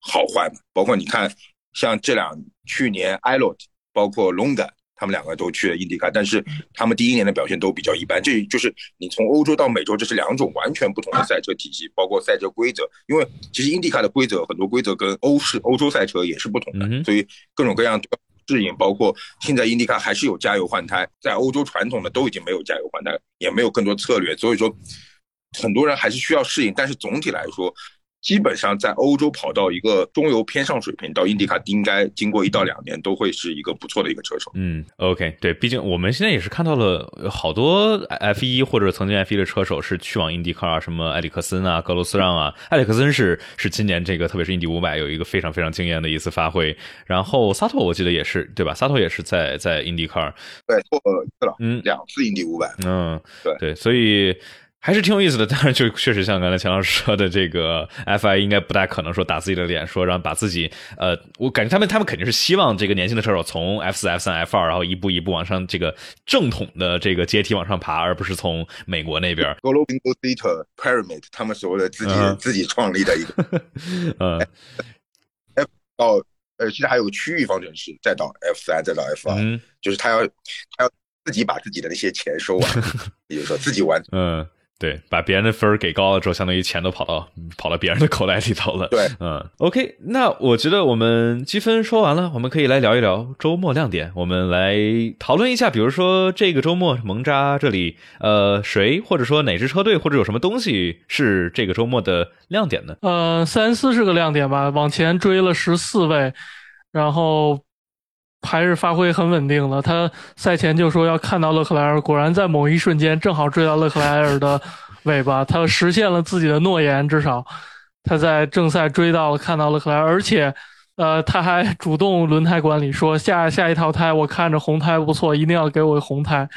好坏嘛。包括你看，像这两去年艾洛，包括隆感，他们两个都去了印地卡，但是他们第一年的表现都比较一般。这就是你从欧洲到美洲，这是两种完全不同的赛车体系，包括赛车规则。因为其实印地卡的规则很多规则跟欧式欧洲赛车也是不同的，所以各种各样。适应，包括现在，英迪卡还是有加油换胎，在欧洲传统的都已经没有加油换胎，也没有更多策略，所以说很多人还是需要适应。但是总体来说。基本上在欧洲跑到一个中游偏上水平，到印迪卡应该经过一到两年都会是一个不错的一个车手。嗯，OK，对，毕竟我们现在也是看到了好多 F 一或者曾经 F 一的车手是去往印迪卡啊，什么埃里克森啊、格罗斯让啊。埃里克森是是今年这个特别是印第五百有一个非常非常惊艳的一次发挥。然后萨托我记得也是对吧？萨托也是在在印迪卡对错一次了，嗯，两次印第五百，嗯，对对，所以。还是挺有意思的，当然就确实像刚才钱老师说的，这个 FI 应该不大可能说打自己的脸，说让把自己，呃，我感觉他们他们肯定是希望这个年轻的车手从 F 四、F 三、F 二，然后一步一步往上这个正统的这个阶梯往上爬，而不是从美国那边。Global Theater Pyramid，他们所谓的自己自己创立的一个，嗯，F 到呃，其实还有个区域方程式，再到 F 三，再到 F 二，就是他要他要自己把自己的那些钱收完，也就是说自己完。嗯。对，把别人的分儿给高了之后，相当于钱都跑到跑到别人的口袋里头了。对，嗯，OK，那我觉得我们积分说完了，我们可以来聊一聊周末亮点。我们来讨论一下，比如说这个周末蒙扎这里，呃，谁或者说哪支车队或者有什么东西是这个周末的亮点呢？呃，塞恩斯是个亮点吧，往前追了十四位，然后。还是发挥很稳定的。他赛前就说要看到勒克莱尔，果然在某一瞬间正好追到勒克莱尔的尾巴，他实现了自己的诺言。至少他在正赛追到了，看到勒克莱尔，而且，呃，他还主动轮胎管理说下下一套胎，我看着红胎不错，一定要给我红胎。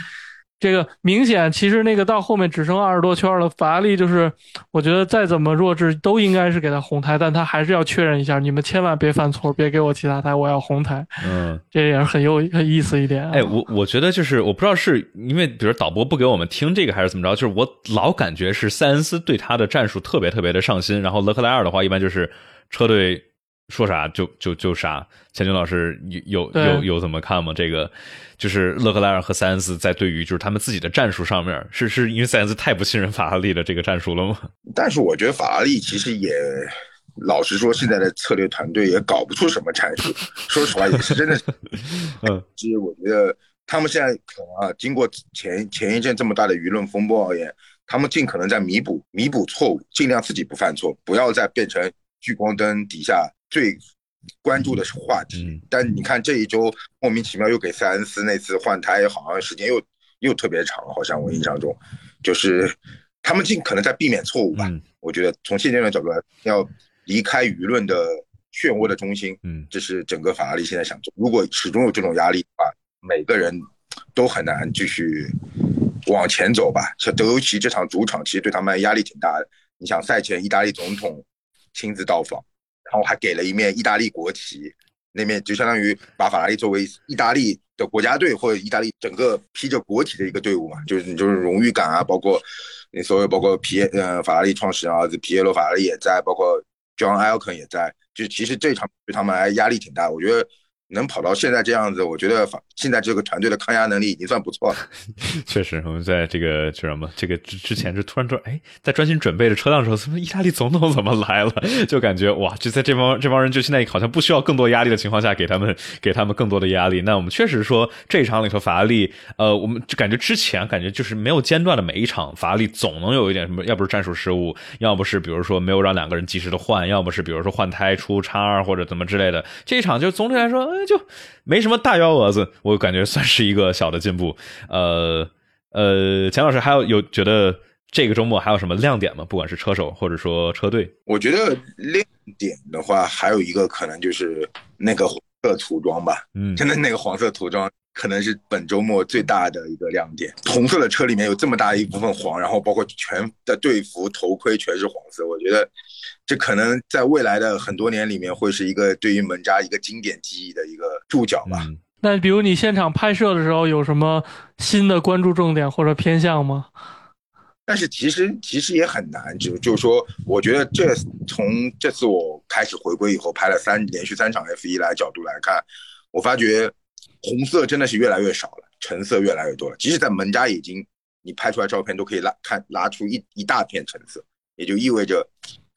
这个明显，其实那个到后面只剩二十多圈了，法拉利就是，我觉得再怎么弱智都应该是给他红胎，但他还是要确认一下，你们千万别犯错，别给我其他胎，我要红胎。嗯，这也是很有很意思一点。哎，我我觉得就是我不知道是因为比如导播不给我们听这个还是怎么着，就是我老感觉是塞恩斯对他的战术特别特别的上心，然后勒克莱尔的话一般就是车队。说啥就就就啥，钱军老师有有有有怎么看吗？这个就是勒克莱尔和塞恩斯在对于就是他们自己的战术上面，是是因为塞恩斯太不信任法拉利的这个战术了吗？但是我觉得法拉利其实也老实说，现在的策略团队也搞不出什么战术。说实话，也是真的。嗯，其实我觉得他们现在可能啊，经过前前一阵这么大的舆论风波而言，他们尽可能在弥补弥补错误，尽量自己不犯错，不要再变成聚光灯底下。最关注的是话题，但你看这一周莫名其妙又给塞恩斯那次换胎，好像时间又又特别长，好像我印象中，就是他们尽可能在避免错误吧。我觉得从现阶段角度来，要离开舆论的漩涡的中心，嗯，这是整个法拉利现在想做。如果始终有这种压力的话，每个人都很难继续往前走吧。像德尤奇这场主场，其实对他们压力挺大的。你想赛前意大利总统亲自到访。然后还给了一面意大利国旗，那面就相当于把法拉利作为意大利的国家队或者意大利整个披着国旗的一个队伍嘛，就是就是荣誉感啊，包括那所有包括皮呃法拉利创始人儿子皮耶罗法拉利也在，包括 John Elken 也在，就其实这场对他们来压力挺大，我觉得。能跑到现在这样子，我觉得现在这个团队的抗压能力已经算不错了。确实，我们在这个叫什么？这个之之前是突然说，哎，在专心准备着车辆的时候，怎么意大利总统怎么来了？就感觉哇，就在这帮这帮人就现在好像不需要更多压力的情况下，给他们给他们更多的压力。那我们确实说这一场里头，法拉利，呃，我们就感觉之前感觉就是没有间断的每一场，法拉利总能有一点什么，要不是战术失误，要不是比如说没有让两个人及时的换，要不是比如说换胎出叉二或者怎么之类的。这一场就总体来说。就没什么大幺蛾子，我感觉算是一个小的进步。呃呃，钱老师还有有觉得这个周末还有什么亮点吗？不管是车手或者说车队，我觉得亮点的话，还有一个可能就是那个黄色涂装吧。嗯，真的那个黄色涂装可能是本周末最大的一个亮点。红色的车里面有这么大一部分黄，然后包括全的队服、头盔全是黄色，我觉得。这可能在未来的很多年里面，会是一个对于门扎一个经典记忆的一个注脚吧。那比如你现场拍摄的时候，有什么新的关注重点或者偏向吗？但是其实其实也很难，就就是说，我觉得这从这次我开始回归以后，拍了三连续三场 F 一来角度来看，我发觉红色真的是越来越少了，橙色越来越多了。即使在门家已经，你拍出来照片都可以拉看拉出一一大片橙色，也就意味着。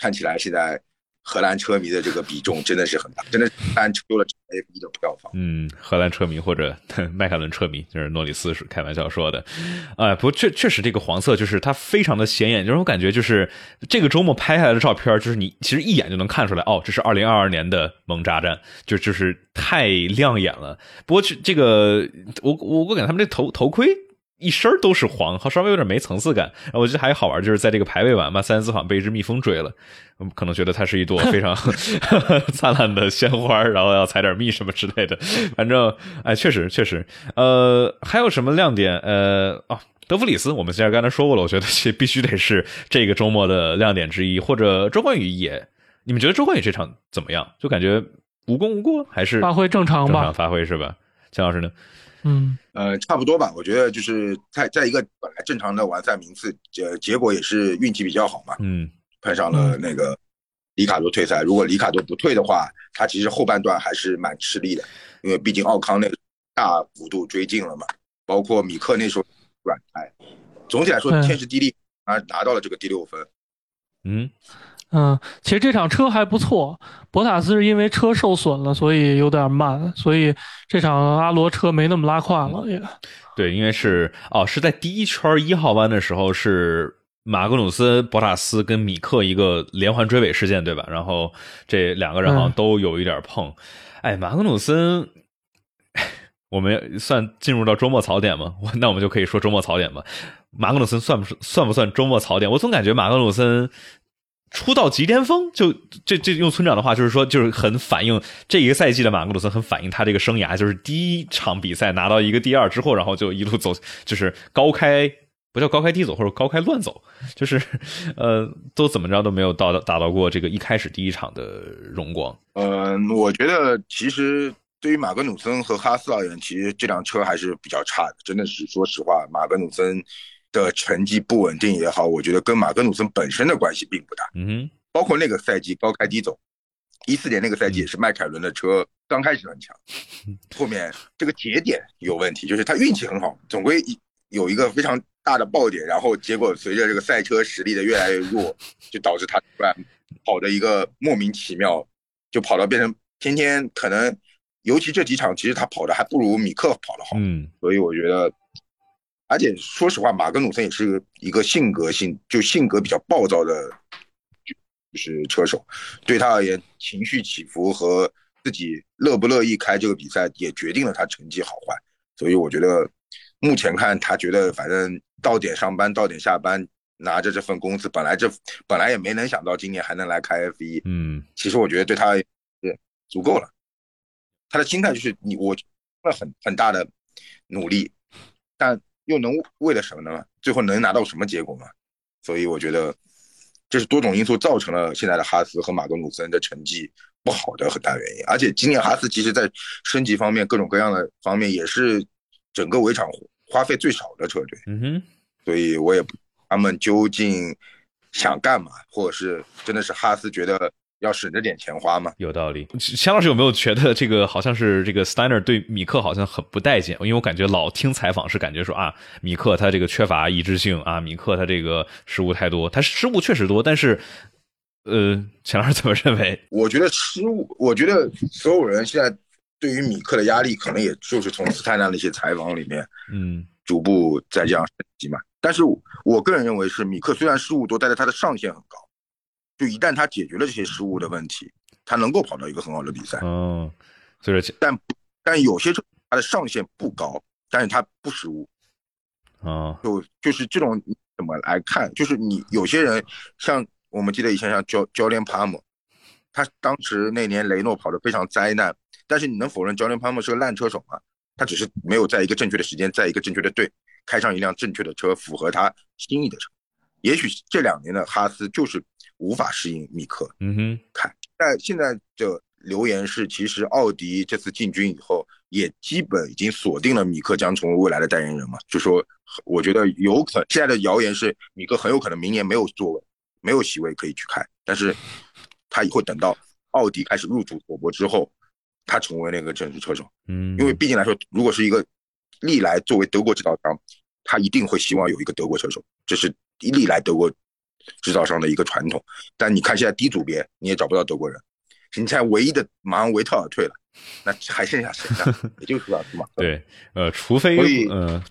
看起来现在荷兰车迷的这个比重真的是很大，真的单抽了 F 一的票房。嗯，荷兰车迷或者 迈凯伦车迷，就是诺里斯是开玩笑说的。哎，不过确确实这个黄色就是它非常的显眼，就是我感觉就是这个周末拍下来的照片，就是你其实一眼就能看出来，哦，这是二零二二年的蒙扎站，就就是太亮眼了。不过这这个我我我感觉他们这头头盔。一身都是黄，稍微有点没层次感。我觉得还好玩，就是在这个排位晚嘛，塞恩斯好像被一只蜜蜂追了，可能觉得它是一朵非常 灿烂的鲜花，然后要采点蜜什么之类的。反正，哎，确实确实。呃，还有什么亮点？呃，哦，德弗里斯，我们现在刚才说过了，我觉得这必须得是这个周末的亮点之一。或者周冠宇也，你们觉得周冠宇这场怎么样？就感觉无功无过，还是发挥正常吧？正常发挥是吧？钱老师呢？嗯，呃，差不多吧。我觉得就是在在一个本来正常的完赛名次，结结果也是运气比较好嘛。嗯，碰上了那个里卡多退赛。如果里卡多不退的话，他其实后半段还是蛮吃力的，因为毕竟奥康那个大幅度追进了嘛，包括米克那时候软胎。总体来说，天时地利啊，拿到了这个第六分。嗯。嗯，其实这场车还不错，博塔斯是因为车受损了，所以有点慢，所以这场阿罗车没那么拉胯了也。对，因为是哦，是在第一圈一号弯的时候，是马格努斯、博塔斯跟米克一个连环追尾事件，对吧？然后这两个人好像都有一点碰。哎，马格努斯，我们算进入到周末槽点吗？那我们就可以说周末槽点吧。马格努森算不算不算周末槽点？我总感觉马格努森。出道即巅峰，就这这用村长的话就是说，就是很反映这一个赛季的马格鲁森，很反映他这个生涯，就是第一场比赛拿到一个第二之后，然后就一路走，就是高开不叫高开低走，或者高开乱走，就是呃，都怎么着都没有到达到过这个一开始第一场的荣光。嗯，我觉得其实对于马格努森和哈斯而言，其实这辆车还是比较差的，真的是说实话，马格努森。的成绩不稳定也好，我觉得跟马格努森本身的关系并不大。嗯，包括那个赛季高开低走，一四年那个赛季也是迈凯伦的车刚开始很强，后面这个节点有问题，就是他运气很好，总归有一个非常大的爆点，然后结果随着这个赛车实力的越来越弱，就导致他突然跑的一个莫名其妙，就跑到变成天天可能，尤其这几场其实他跑的还不如米克跑的好。嗯，所以我觉得。而且说实话，马格努森也是一个性格性就性格比较暴躁的，就是车手。对他而言，情绪起伏和自己乐不乐意开这个比赛，也决定了他成绩好坏。所以我觉得，目前看他觉得反正到点上班，到点下班，拿着这份工资，本来这本来也没能想到今年还能来开 F 一。嗯，其实我觉得对他也足够了。他的心态就是你我了很很大的努力，但。又能为了什么呢？最后能拿到什么结果吗？所以我觉得这是多种因素造成了现在的哈斯和马格努森的成绩不好的很大原因。而且今年哈斯其实在升级方面各种各样的方面也是整个围场花费最少的车队。嗯哼，所以我也不他们究竟想干嘛，或者是真的是哈斯觉得。要省着点钱花嘛？有道理。钱老师有没有觉得这个好像是这个 Steiner 对米克好像很不待见？因为我感觉老听采访是感觉说啊，米克他这个缺乏一致性啊，米克他这个失误太多，他失误确实多，但是呃，钱老师怎么认为？我觉得失误，我觉得所有人现在对于米克的压力，可能也就是从斯泰纳那些采访里面，嗯，逐步在这样升级嘛。但是我个人认为是米克虽然失误多，但是他的上限很高。就一旦他解决了这些失误的问题，他能够跑到一个很好的比赛。嗯，所以说，但但有些车它的上限不高，但是他不失误。啊，就就是这种怎么来看？就是你有些人像我们记得以前像教教练帕姆，他当时那年雷诺跑得非常灾难，但是你能否认教练帕姆是个烂车手吗？他只是没有在一个正确的时间，在一个正确的队开上一辆正确的车，符合他心意的车。也许这两年的哈斯就是。无法适应米克，嗯哼，看，但现在的留言是，其实奥迪这次进军以后，也基本已经锁定了米克将成为未来的代言人嘛。就说，我觉得有可，现在的谣言是米克很有可能明年没有座位，没有席位可以去开，但是他以后等到奥迪开始入主索博之后，他成为那个正式车手，嗯，因为毕竟来说，如果是一个历来作为德国制造商，他一定会希望有一个德国车手，这是历来德国。制造商的一个传统，但你看现在低组别你也找不到德国人，现在唯一的马上维特尔退了，那还剩下谁呢？也就是老斯马。对，呃，除非呃，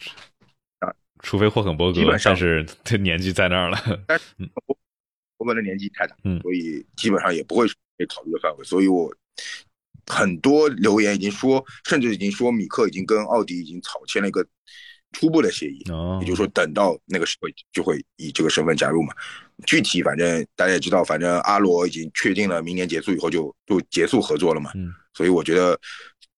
啊，除非霍肯伯格，但是他年纪在那儿了。但是霍本的年纪太大，嗯，所以基本上也不会被考虑的范围。所以我很多留言已经说，甚至已经说米克已经跟奥迪已经草签了一个。初步的协议，也就是说，等到那个时候就会以这个身份加入嘛。具体反正大家也知道，反正阿罗已经确定了，明年结束以后就就结束合作了嘛。嗯，所以我觉得，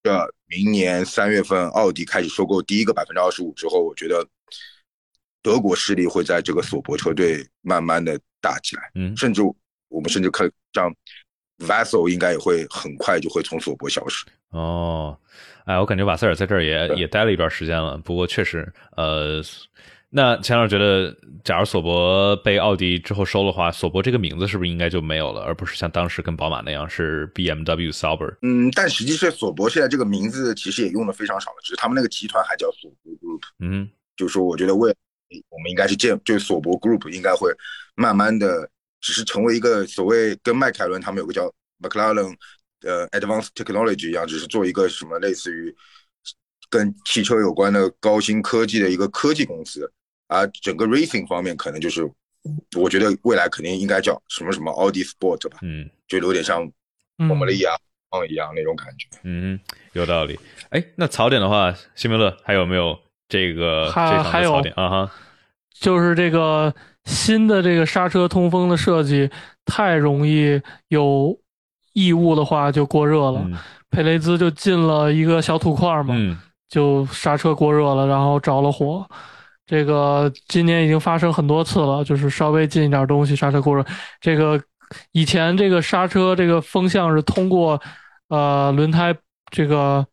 这明年三月份奥迪开始收购第一个百分之二十五之后，我觉得德国势力会在这个索博车队慢慢的大起来。嗯，甚至我们甚至看像 Vassal 应该也会很快就会从索博消失。哦。哎，我感觉瓦塞尔在这儿也也待了一段时间了。不过确实，呃，那钱老师觉得，假如索博被奥迪之后收的话，索博这个名字是不是应该就没有了，而不是像当时跟宝马那样是 BMW Sauber？嗯，但实际是索博现在这个名字其实也用的非常少了，只是他们那个集团还叫索博 Group。嗯，就是说，我觉得未我们应该是建，就是索博 Group 应该会慢慢的，只是成为一个所谓跟迈凯伦他们有个叫 McLaren 呃 Advanced Technology 一样，只是做一个什么类似于跟汽车有关的高新科技的一个科技公司。啊，整个 racing 方面可能就是，我觉得未来肯定应该叫什么什么奥迪 Sport 吧，嗯，就有点像我们的一样，一样那种感觉，嗯，有道理。哎，那槽点的话，辛梅乐还有没有这个还还有槽点啊？哈，就是这个新的这个刹车通风的设计太容易有异物的话就过热了，佩雷兹就进了一个小土块嘛，就刹车过热了，然后着了火。这个今年已经发生很多次了，就是稍微进一点东西，刹车过热。这个以前这个刹车这个风向是通过呃轮胎这个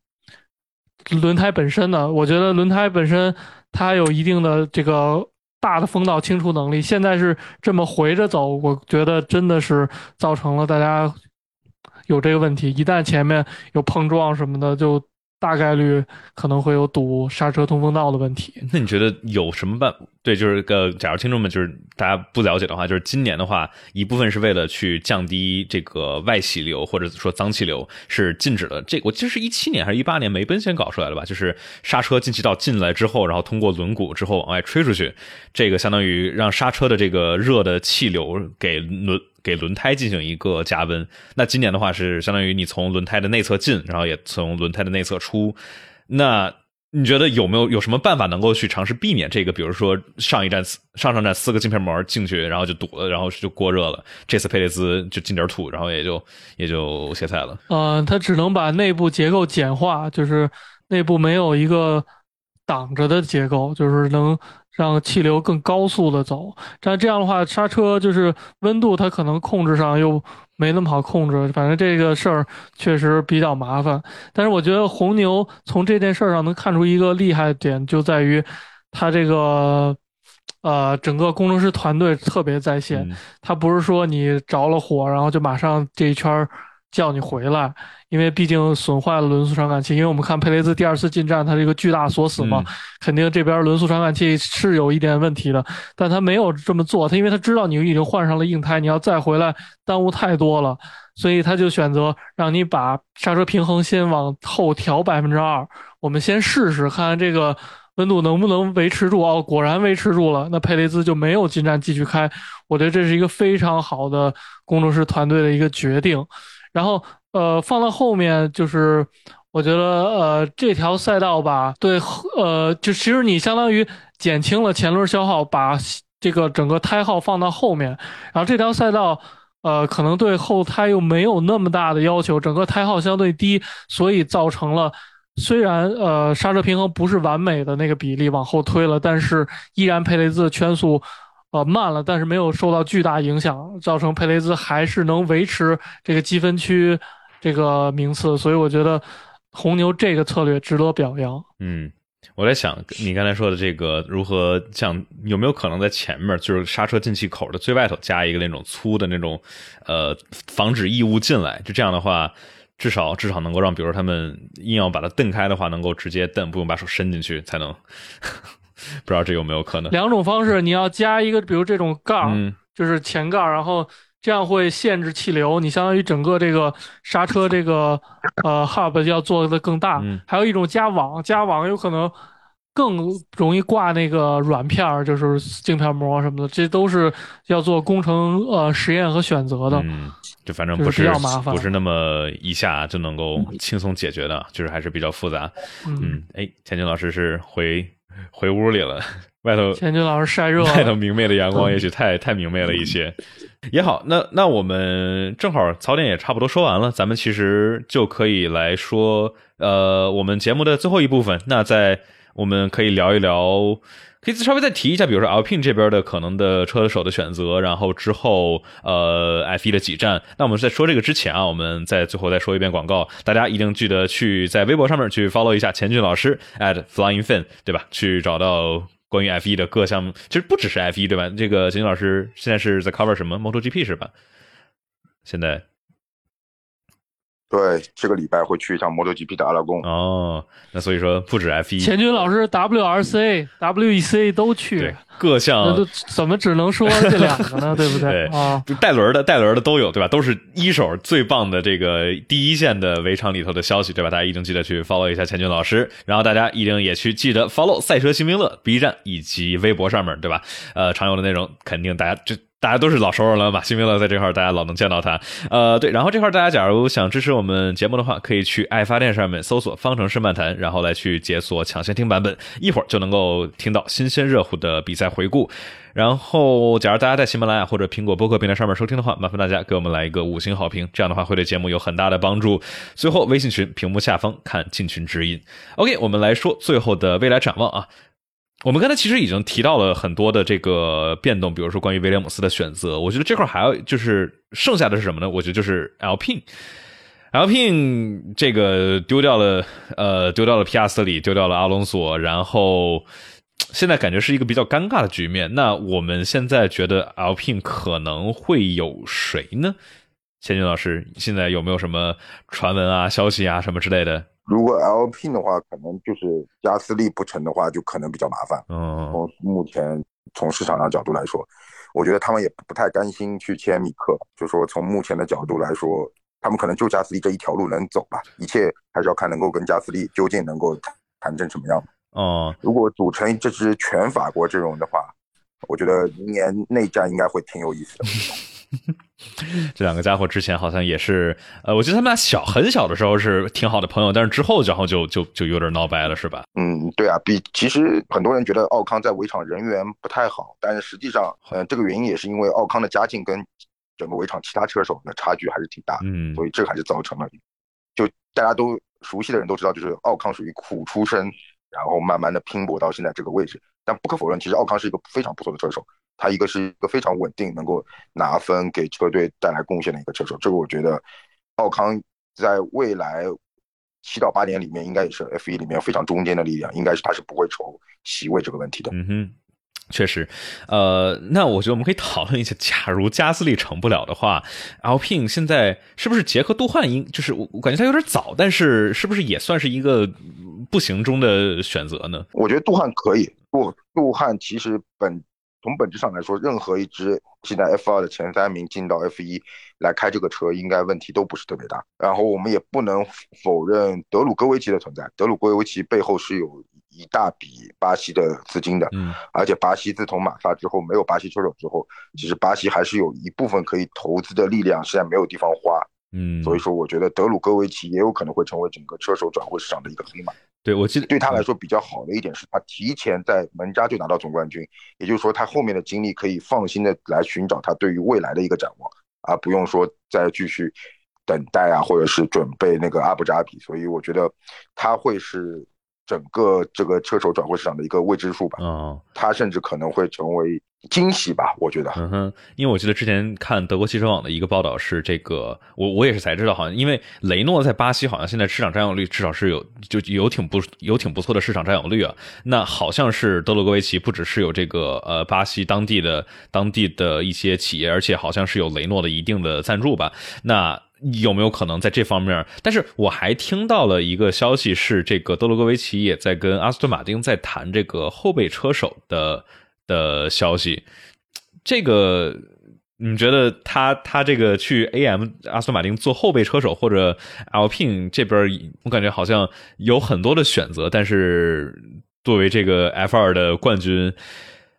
轮胎本身的，我觉得轮胎本身它有一定的这个大的风道清除能力。现在是这么回着走，我觉得真的是造成了大家有这个问题。一旦前面有碰撞什么的，就。大概率可能会有堵刹车通风道的问题。那你觉得有什么办？对，就是个，假如听众们就是大家不了解的话，就是今年的话，一部分是为了去降低这个外气流或者说脏气流，是禁止的。这我记得是一七年还是一八年，梅奔先搞出来的吧？就是刹车进气道进来之后，然后通过轮毂之后往外吹出去，这个相当于让刹车的这个热的气流给轮。给轮胎进行一个加温，那今年的话是相当于你从轮胎的内侧进，然后也从轮胎的内侧出。那你觉得有没有有什么办法能够去尝试避免这个？比如说上一站上上站四个镜片膜进去，然后就堵了，然后就过热了。这次佩雷兹就进点土，然后也就也就歇菜了。嗯，它只能把内部结构简化，就是内部没有一个挡着的结构，就是能。让气流更高速的走，但这样的话，刹车就是温度，它可能控制上又没那么好控制。反正这个事儿确实比较麻烦。但是我觉得红牛从这件事儿上能看出一个厉害点，就在于它这个呃整个工程师团队特别在线。他不是说你着了火，然后就马上这一圈叫你回来。因为毕竟损坏了轮速传感器，因为我们看佩雷兹第二次进站，它是一个巨大锁死嘛，肯定这边轮速传感器是有一点问题的，但他没有这么做，他因为他知道你已经换上了硬胎，你要再回来耽误太多了，所以他就选择让你把刹车平衡先往后调百分之二，我们先试试看看这个温度能不能维持住哦，果然维持住了，那佩雷兹就没有进站继续开，我觉得这是一个非常好的工程师团队的一个决定，然后。呃，放到后面就是，我觉得呃这条赛道吧，对，呃，就其实你相当于减轻了前轮消耗，把这个整个胎耗放到后面，然后这条赛道，呃，可能对后胎又没有那么大的要求，整个胎耗相对低，所以造成了虽然呃刹车平衡不是完美的那个比例往后推了，但是依然佩雷兹的圈速。呃，慢了，但是没有受到巨大影响，造成佩雷兹还是能维持这个积分区这个名次，所以我觉得红牛这个策略值得表扬。嗯，我在想你刚才说的这个如何像有没有可能在前面就是刹车进气口的最外头加一个那种粗的那种呃防止异物进来，就这样的话，至少至少能够让比如说他们硬要把它蹬开的话，能够直接蹬，不用把手伸进去才能。不知道这有没有可能？两种方式，你要加一个，比如这种盖儿，就是前盖儿，然后这样会限制气流。你相当于整个这个刹车这个呃 hub 要做的更大。还有一种加网，加网有可能更容易挂那个软片儿，就是镜片膜什么的。这都是要做工程呃实验和选择的。嗯，就反正不是比较麻烦，不是那么一下就能够轻松解决的，就是还是比较复杂。嗯，哎，田军老师是回。回屋里了，外头千军老师晒热，外头明媚的阳光也许太太明媚了一些，也好，那那我们正好槽点也差不多说完了，咱们其实就可以来说，呃，我们节目的最后一部分，那在我们可以聊一聊。可以稍微再提一下，比如说 Alpine 这边的可能的车手的选择，然后之后呃 F1 的几站。那我们在说这个之前啊，我们在最后再说一遍广告，大家一定记得去在微博上面去 follow 一下钱俊老师 at Flying Fin，对吧？去找到。关于 F 一的各项，其实不只是 F 一对吧？这个秦军老师现在是在 cover 什么 MotoGP 是吧？现在。对，这个礼拜会去一趟 MotoGP 的阿拉贡。哦，那所以说不止 F 一，钱军老师 WRC、WEC 都去，对，各项怎么只能说这两个呢？对不对？啊，带轮的、带轮的都有，对吧？都是一手最棒的这个第一线的围场里头的消息，对吧？大家一定记得去 follow 一下钱军老师，然后大家一定也去记得 follow 赛车新兵乐 B 站以及微博上面对吧？呃，常有的内容肯定大家就。大家都是老熟人了嘛？新兵乐在这块大家老能见到他。呃，对，然后这块大家假如想支持我们节目的话，可以去爱发电上面搜索“方程式漫谈”，然后来去解锁抢先听版本，一会儿就能够听到新鲜热乎的比赛回顾。然后，假如大家在喜马拉雅或者苹果播客平台上面收听的话，麻烦大家给我们来一个五星好评，这样的话会对节目有很大的帮助。最后，微信群屏幕下方看进群指引。OK，我们来说最后的未来展望啊。我们刚才其实已经提到了很多的这个变动，比如说关于威廉姆斯的选择。我觉得这块还要就是剩下的是什么呢？我觉得就是 L P，L P 这个丢掉了，呃，丢掉了皮亚斯里，丢掉了阿隆索，然后现在感觉是一个比较尴尬的局面。那我们现在觉得 L P 可能会有谁呢？千军老师，现在有没有什么传闻啊、消息啊什么之类的？如果 LP 的话，可能就是加斯利不成的话，就可能比较麻烦。嗯，从目前从市场上角度来说，我觉得他们也不太甘心去签米克。就说从目前的角度来说，他们可能就加斯利这一条路能走吧，一切还是要看能够跟加斯利究竟能够谈成什么样。哦，如果组成这支全法国阵容的话，我觉得明年内战应该会挺有意思的。这两个家伙之前好像也是，呃，我记得他们俩小很小的时候是挺好的朋友，但是之后然后就就就有点闹掰了，是吧？嗯，对啊，比其实很多人觉得奥康在围场人缘不太好，但是实际上，嗯，这个原因也是因为奥康的家境跟整个围场其他车手的差距还是挺大，嗯，所以这还是造成了，就大家都熟悉的人都知道，就是奥康属于苦出身，然后慢慢的拼搏到现在这个位置，但不可否认，其实奥康是一个非常不错的车手。他一个是一个非常稳定，能够拿分给车队带来贡献的一个车手，这个我觉得奥康在未来七到八年里面，应该也是 F1 里面非常中间的力量，应该是他是不会愁席位这个问题的。嗯哼，确实，呃，那我觉得我们可以讨论一下，假如加斯利成不了的话，Alpine 现在是不是结合杜汉应就是我我感觉他有点早，但是是不是也算是一个不行中的选择呢？我觉得杜汉可以，杜，杜汉其实本。从本质上来说，任何一支现在 F 二的前三名进到 F 一来开这个车，应该问题都不是特别大。然后我们也不能否认德鲁戈维奇的存在，德鲁戈维奇背后是有一大笔巴西的资金的。嗯，而且巴西自从马萨之后没有巴西车手之后，其实巴西还是有一部分可以投资的力量，现在没有地方花。嗯，所以说我觉得德鲁戈维奇也有可能会成为整个车手转会市场的一个黑马。对，我记得对他来说比较好的一点是他提前在门扎就拿到总冠军，也就是说他后面的精力可以放心的来寻找他对于未来的一个展望，而不用说再继续等待啊，或者是准备那个阿布扎比。所以我觉得他会是整个这个车手转会市场的一个未知数吧。嗯，他甚至可能会成为。惊喜吧，我觉得。嗯哼，因为我记得之前看德国汽车网的一个报道是这个，我我也是才知道，好像因为雷诺在巴西好像现在市场占有率至少是有就有挺不有挺不错的市场占有率啊。那好像是德鲁格维奇不只是有这个呃巴西当地的当地的一些企业，而且好像是有雷诺的一定的赞助吧。那有没有可能在这方面？但是我还听到了一个消息，是这个德鲁戈维奇也在跟阿斯顿马丁在谈这个后备车手的。的消息，这个你觉得他他这个去 AM 阿斯顿马丁做后备车手或者 lpn 这边，我感觉好像有很多的选择，但是作为这个 F 二的冠军，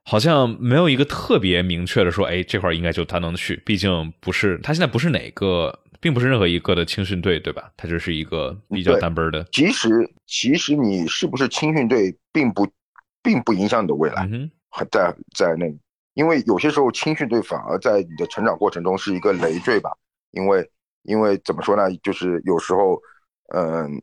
好像没有一个特别明确的说，哎，这块应该就他能去，毕竟不是他现在不是哪个，并不是任何一个的青训队，对吧？他就是一个比较单奔的。其实其实你是不是青训队，并不并不影响你的未来。还在在那，因为有些时候青训队反而在你的成长过程中是一个累赘吧，因为因为怎么说呢，就是有时候，嗯，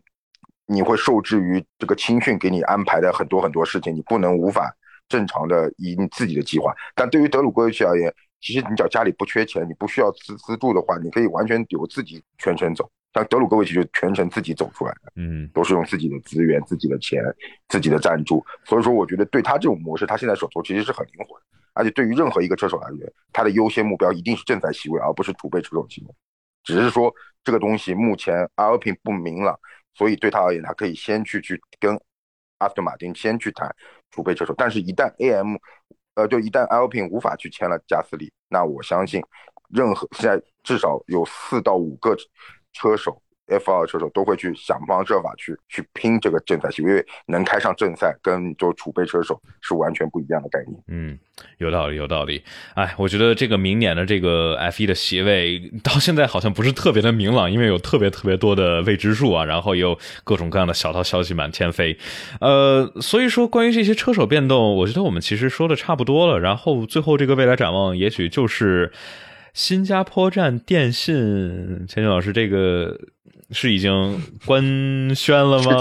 你会受制于这个青训给你安排的很多很多事情，你不能无法正常的以你自己的计划。但对于德鲁戈维奇而言，其实你只要家里不缺钱，你不需要资资助的话，你可以完全由自己全程走。像德鲁戈维奇就全程自己走出来的，嗯都是用自己的资源、自己的钱、自己的赞助，所以说我觉得对他这种模式，他现在手头其实是很灵活的，而且对于任何一个车手而言，他的优先目标一定是正在席位，而不是储备车手席位。只是说这个东西目前 Alpine 不明朗，所以对他而言，他可以先去去跟阿斯顿马丁先去谈储备车手，但是一旦 AM，呃，就一旦 Alpine 无法去签了加斯利，那我相信任何现在至少有四到五个车手 F 二车手都会去想方设法去去拼这个正赛席位，因为能开上正赛跟就储备车手是完全不一样的概念。嗯，有道理，有道理。哎，我觉得这个明年的这个 F 一的席位到现在好像不是特别的明朗，因为有特别特别多的未知数啊，然后有各种各样的小道消息满天飞。呃，所以说关于这些车手变动，我觉得我们其实说的差不多了。然后最后这个未来展望，也许就是新加坡站电信，钱军老师，这个是已经官宣了吗？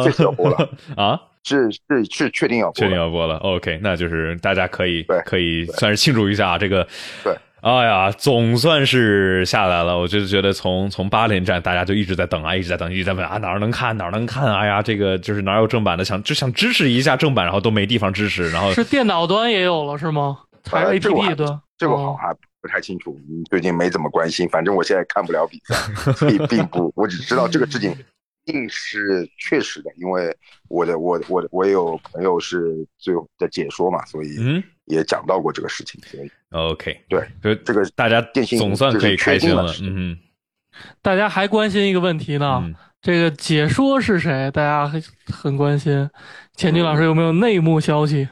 了 啊？是是是确定要播确定了，要播了，OK，那就是大家可以可以算是庆祝一下啊这个。对，哎呀，总算是下来了。我就觉得从从八连站，大家就一直在等啊，一直在等，一直在问啊哪儿能看哪儿能看。哎呀，这个就是哪有正版的，想就想支持一下正版，然后都没地方支持，然后是电脑端也有了是吗？还是呃这个我 APP 还端？这个我哦还不太清楚，嗯最近没怎么关心，反正我现在看不了比赛，所以并不，我只知道这个事情定是确实的，因为我的我我我也有朋友是最后的解说嘛，所以嗯也讲到过这个事情，所以，OK，对，就这个大家电信总算可以开心了嗯大家还关心一个问题呢，嗯这个解说是谁？大家很很关心。钱军老师有没有内幕消息？嗯，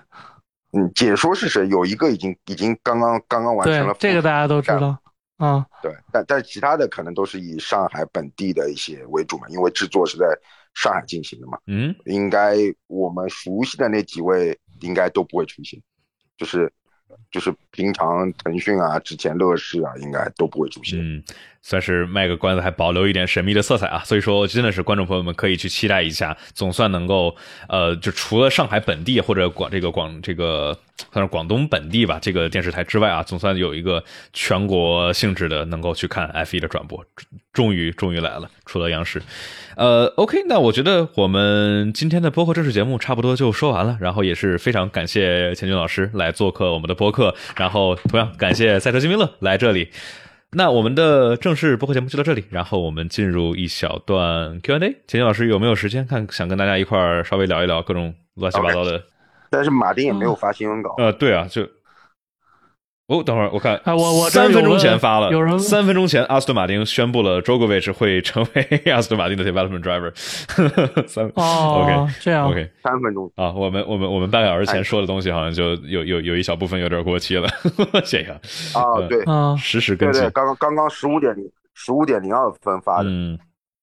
解说是谁？有一个已经已经刚刚刚刚完成了，这个大家都知道啊。对，但但其他的可能都是以上海本地的一些为主嘛，因为制作是在上海进行的嘛，嗯应该我们熟悉的那几位应该都不会出现，就是就是平常腾讯啊、之前乐视啊，应该都不会出现。嗯，算是卖个关子，还保留一点神秘的色彩啊。所以说，真的是观众朋友们可以去期待一下，总算能够呃，就除了上海本地或者广这个广这个算是广东本地吧，这个电视台之外啊，总算有一个全国性质的能够去看 F 一的转播，终于终于来了，除了央视。呃，OK，那我觉得我们今天的播客正式节目差不多就说完了，然后也是非常感谢钱军老师来做客我们的播客，然后同样感谢赛车金明乐来这里。那我们的正式播客节目就到这里，然后我们进入一小段 Q&A。钱军老师有没有时间看？想跟大家一块儿稍微聊一聊各种乱七八糟的。但是马丁也没有发新闻稿，呃，对啊，就哦，等会儿我看，哎我我三分钟前发了，有人三分钟前，阿斯顿马丁宣布了 Drogovic 会成为阿斯顿马丁的 development driver 三。哦 OK 这样。OK 三分钟。啊，我们我们我们半个小时前说的东西，好像就有有有一小部分有点过期了，这个啊，嗯对。啊，实时更新。对对，，刚刚刚刚十五点零十五点零二分发的，嗯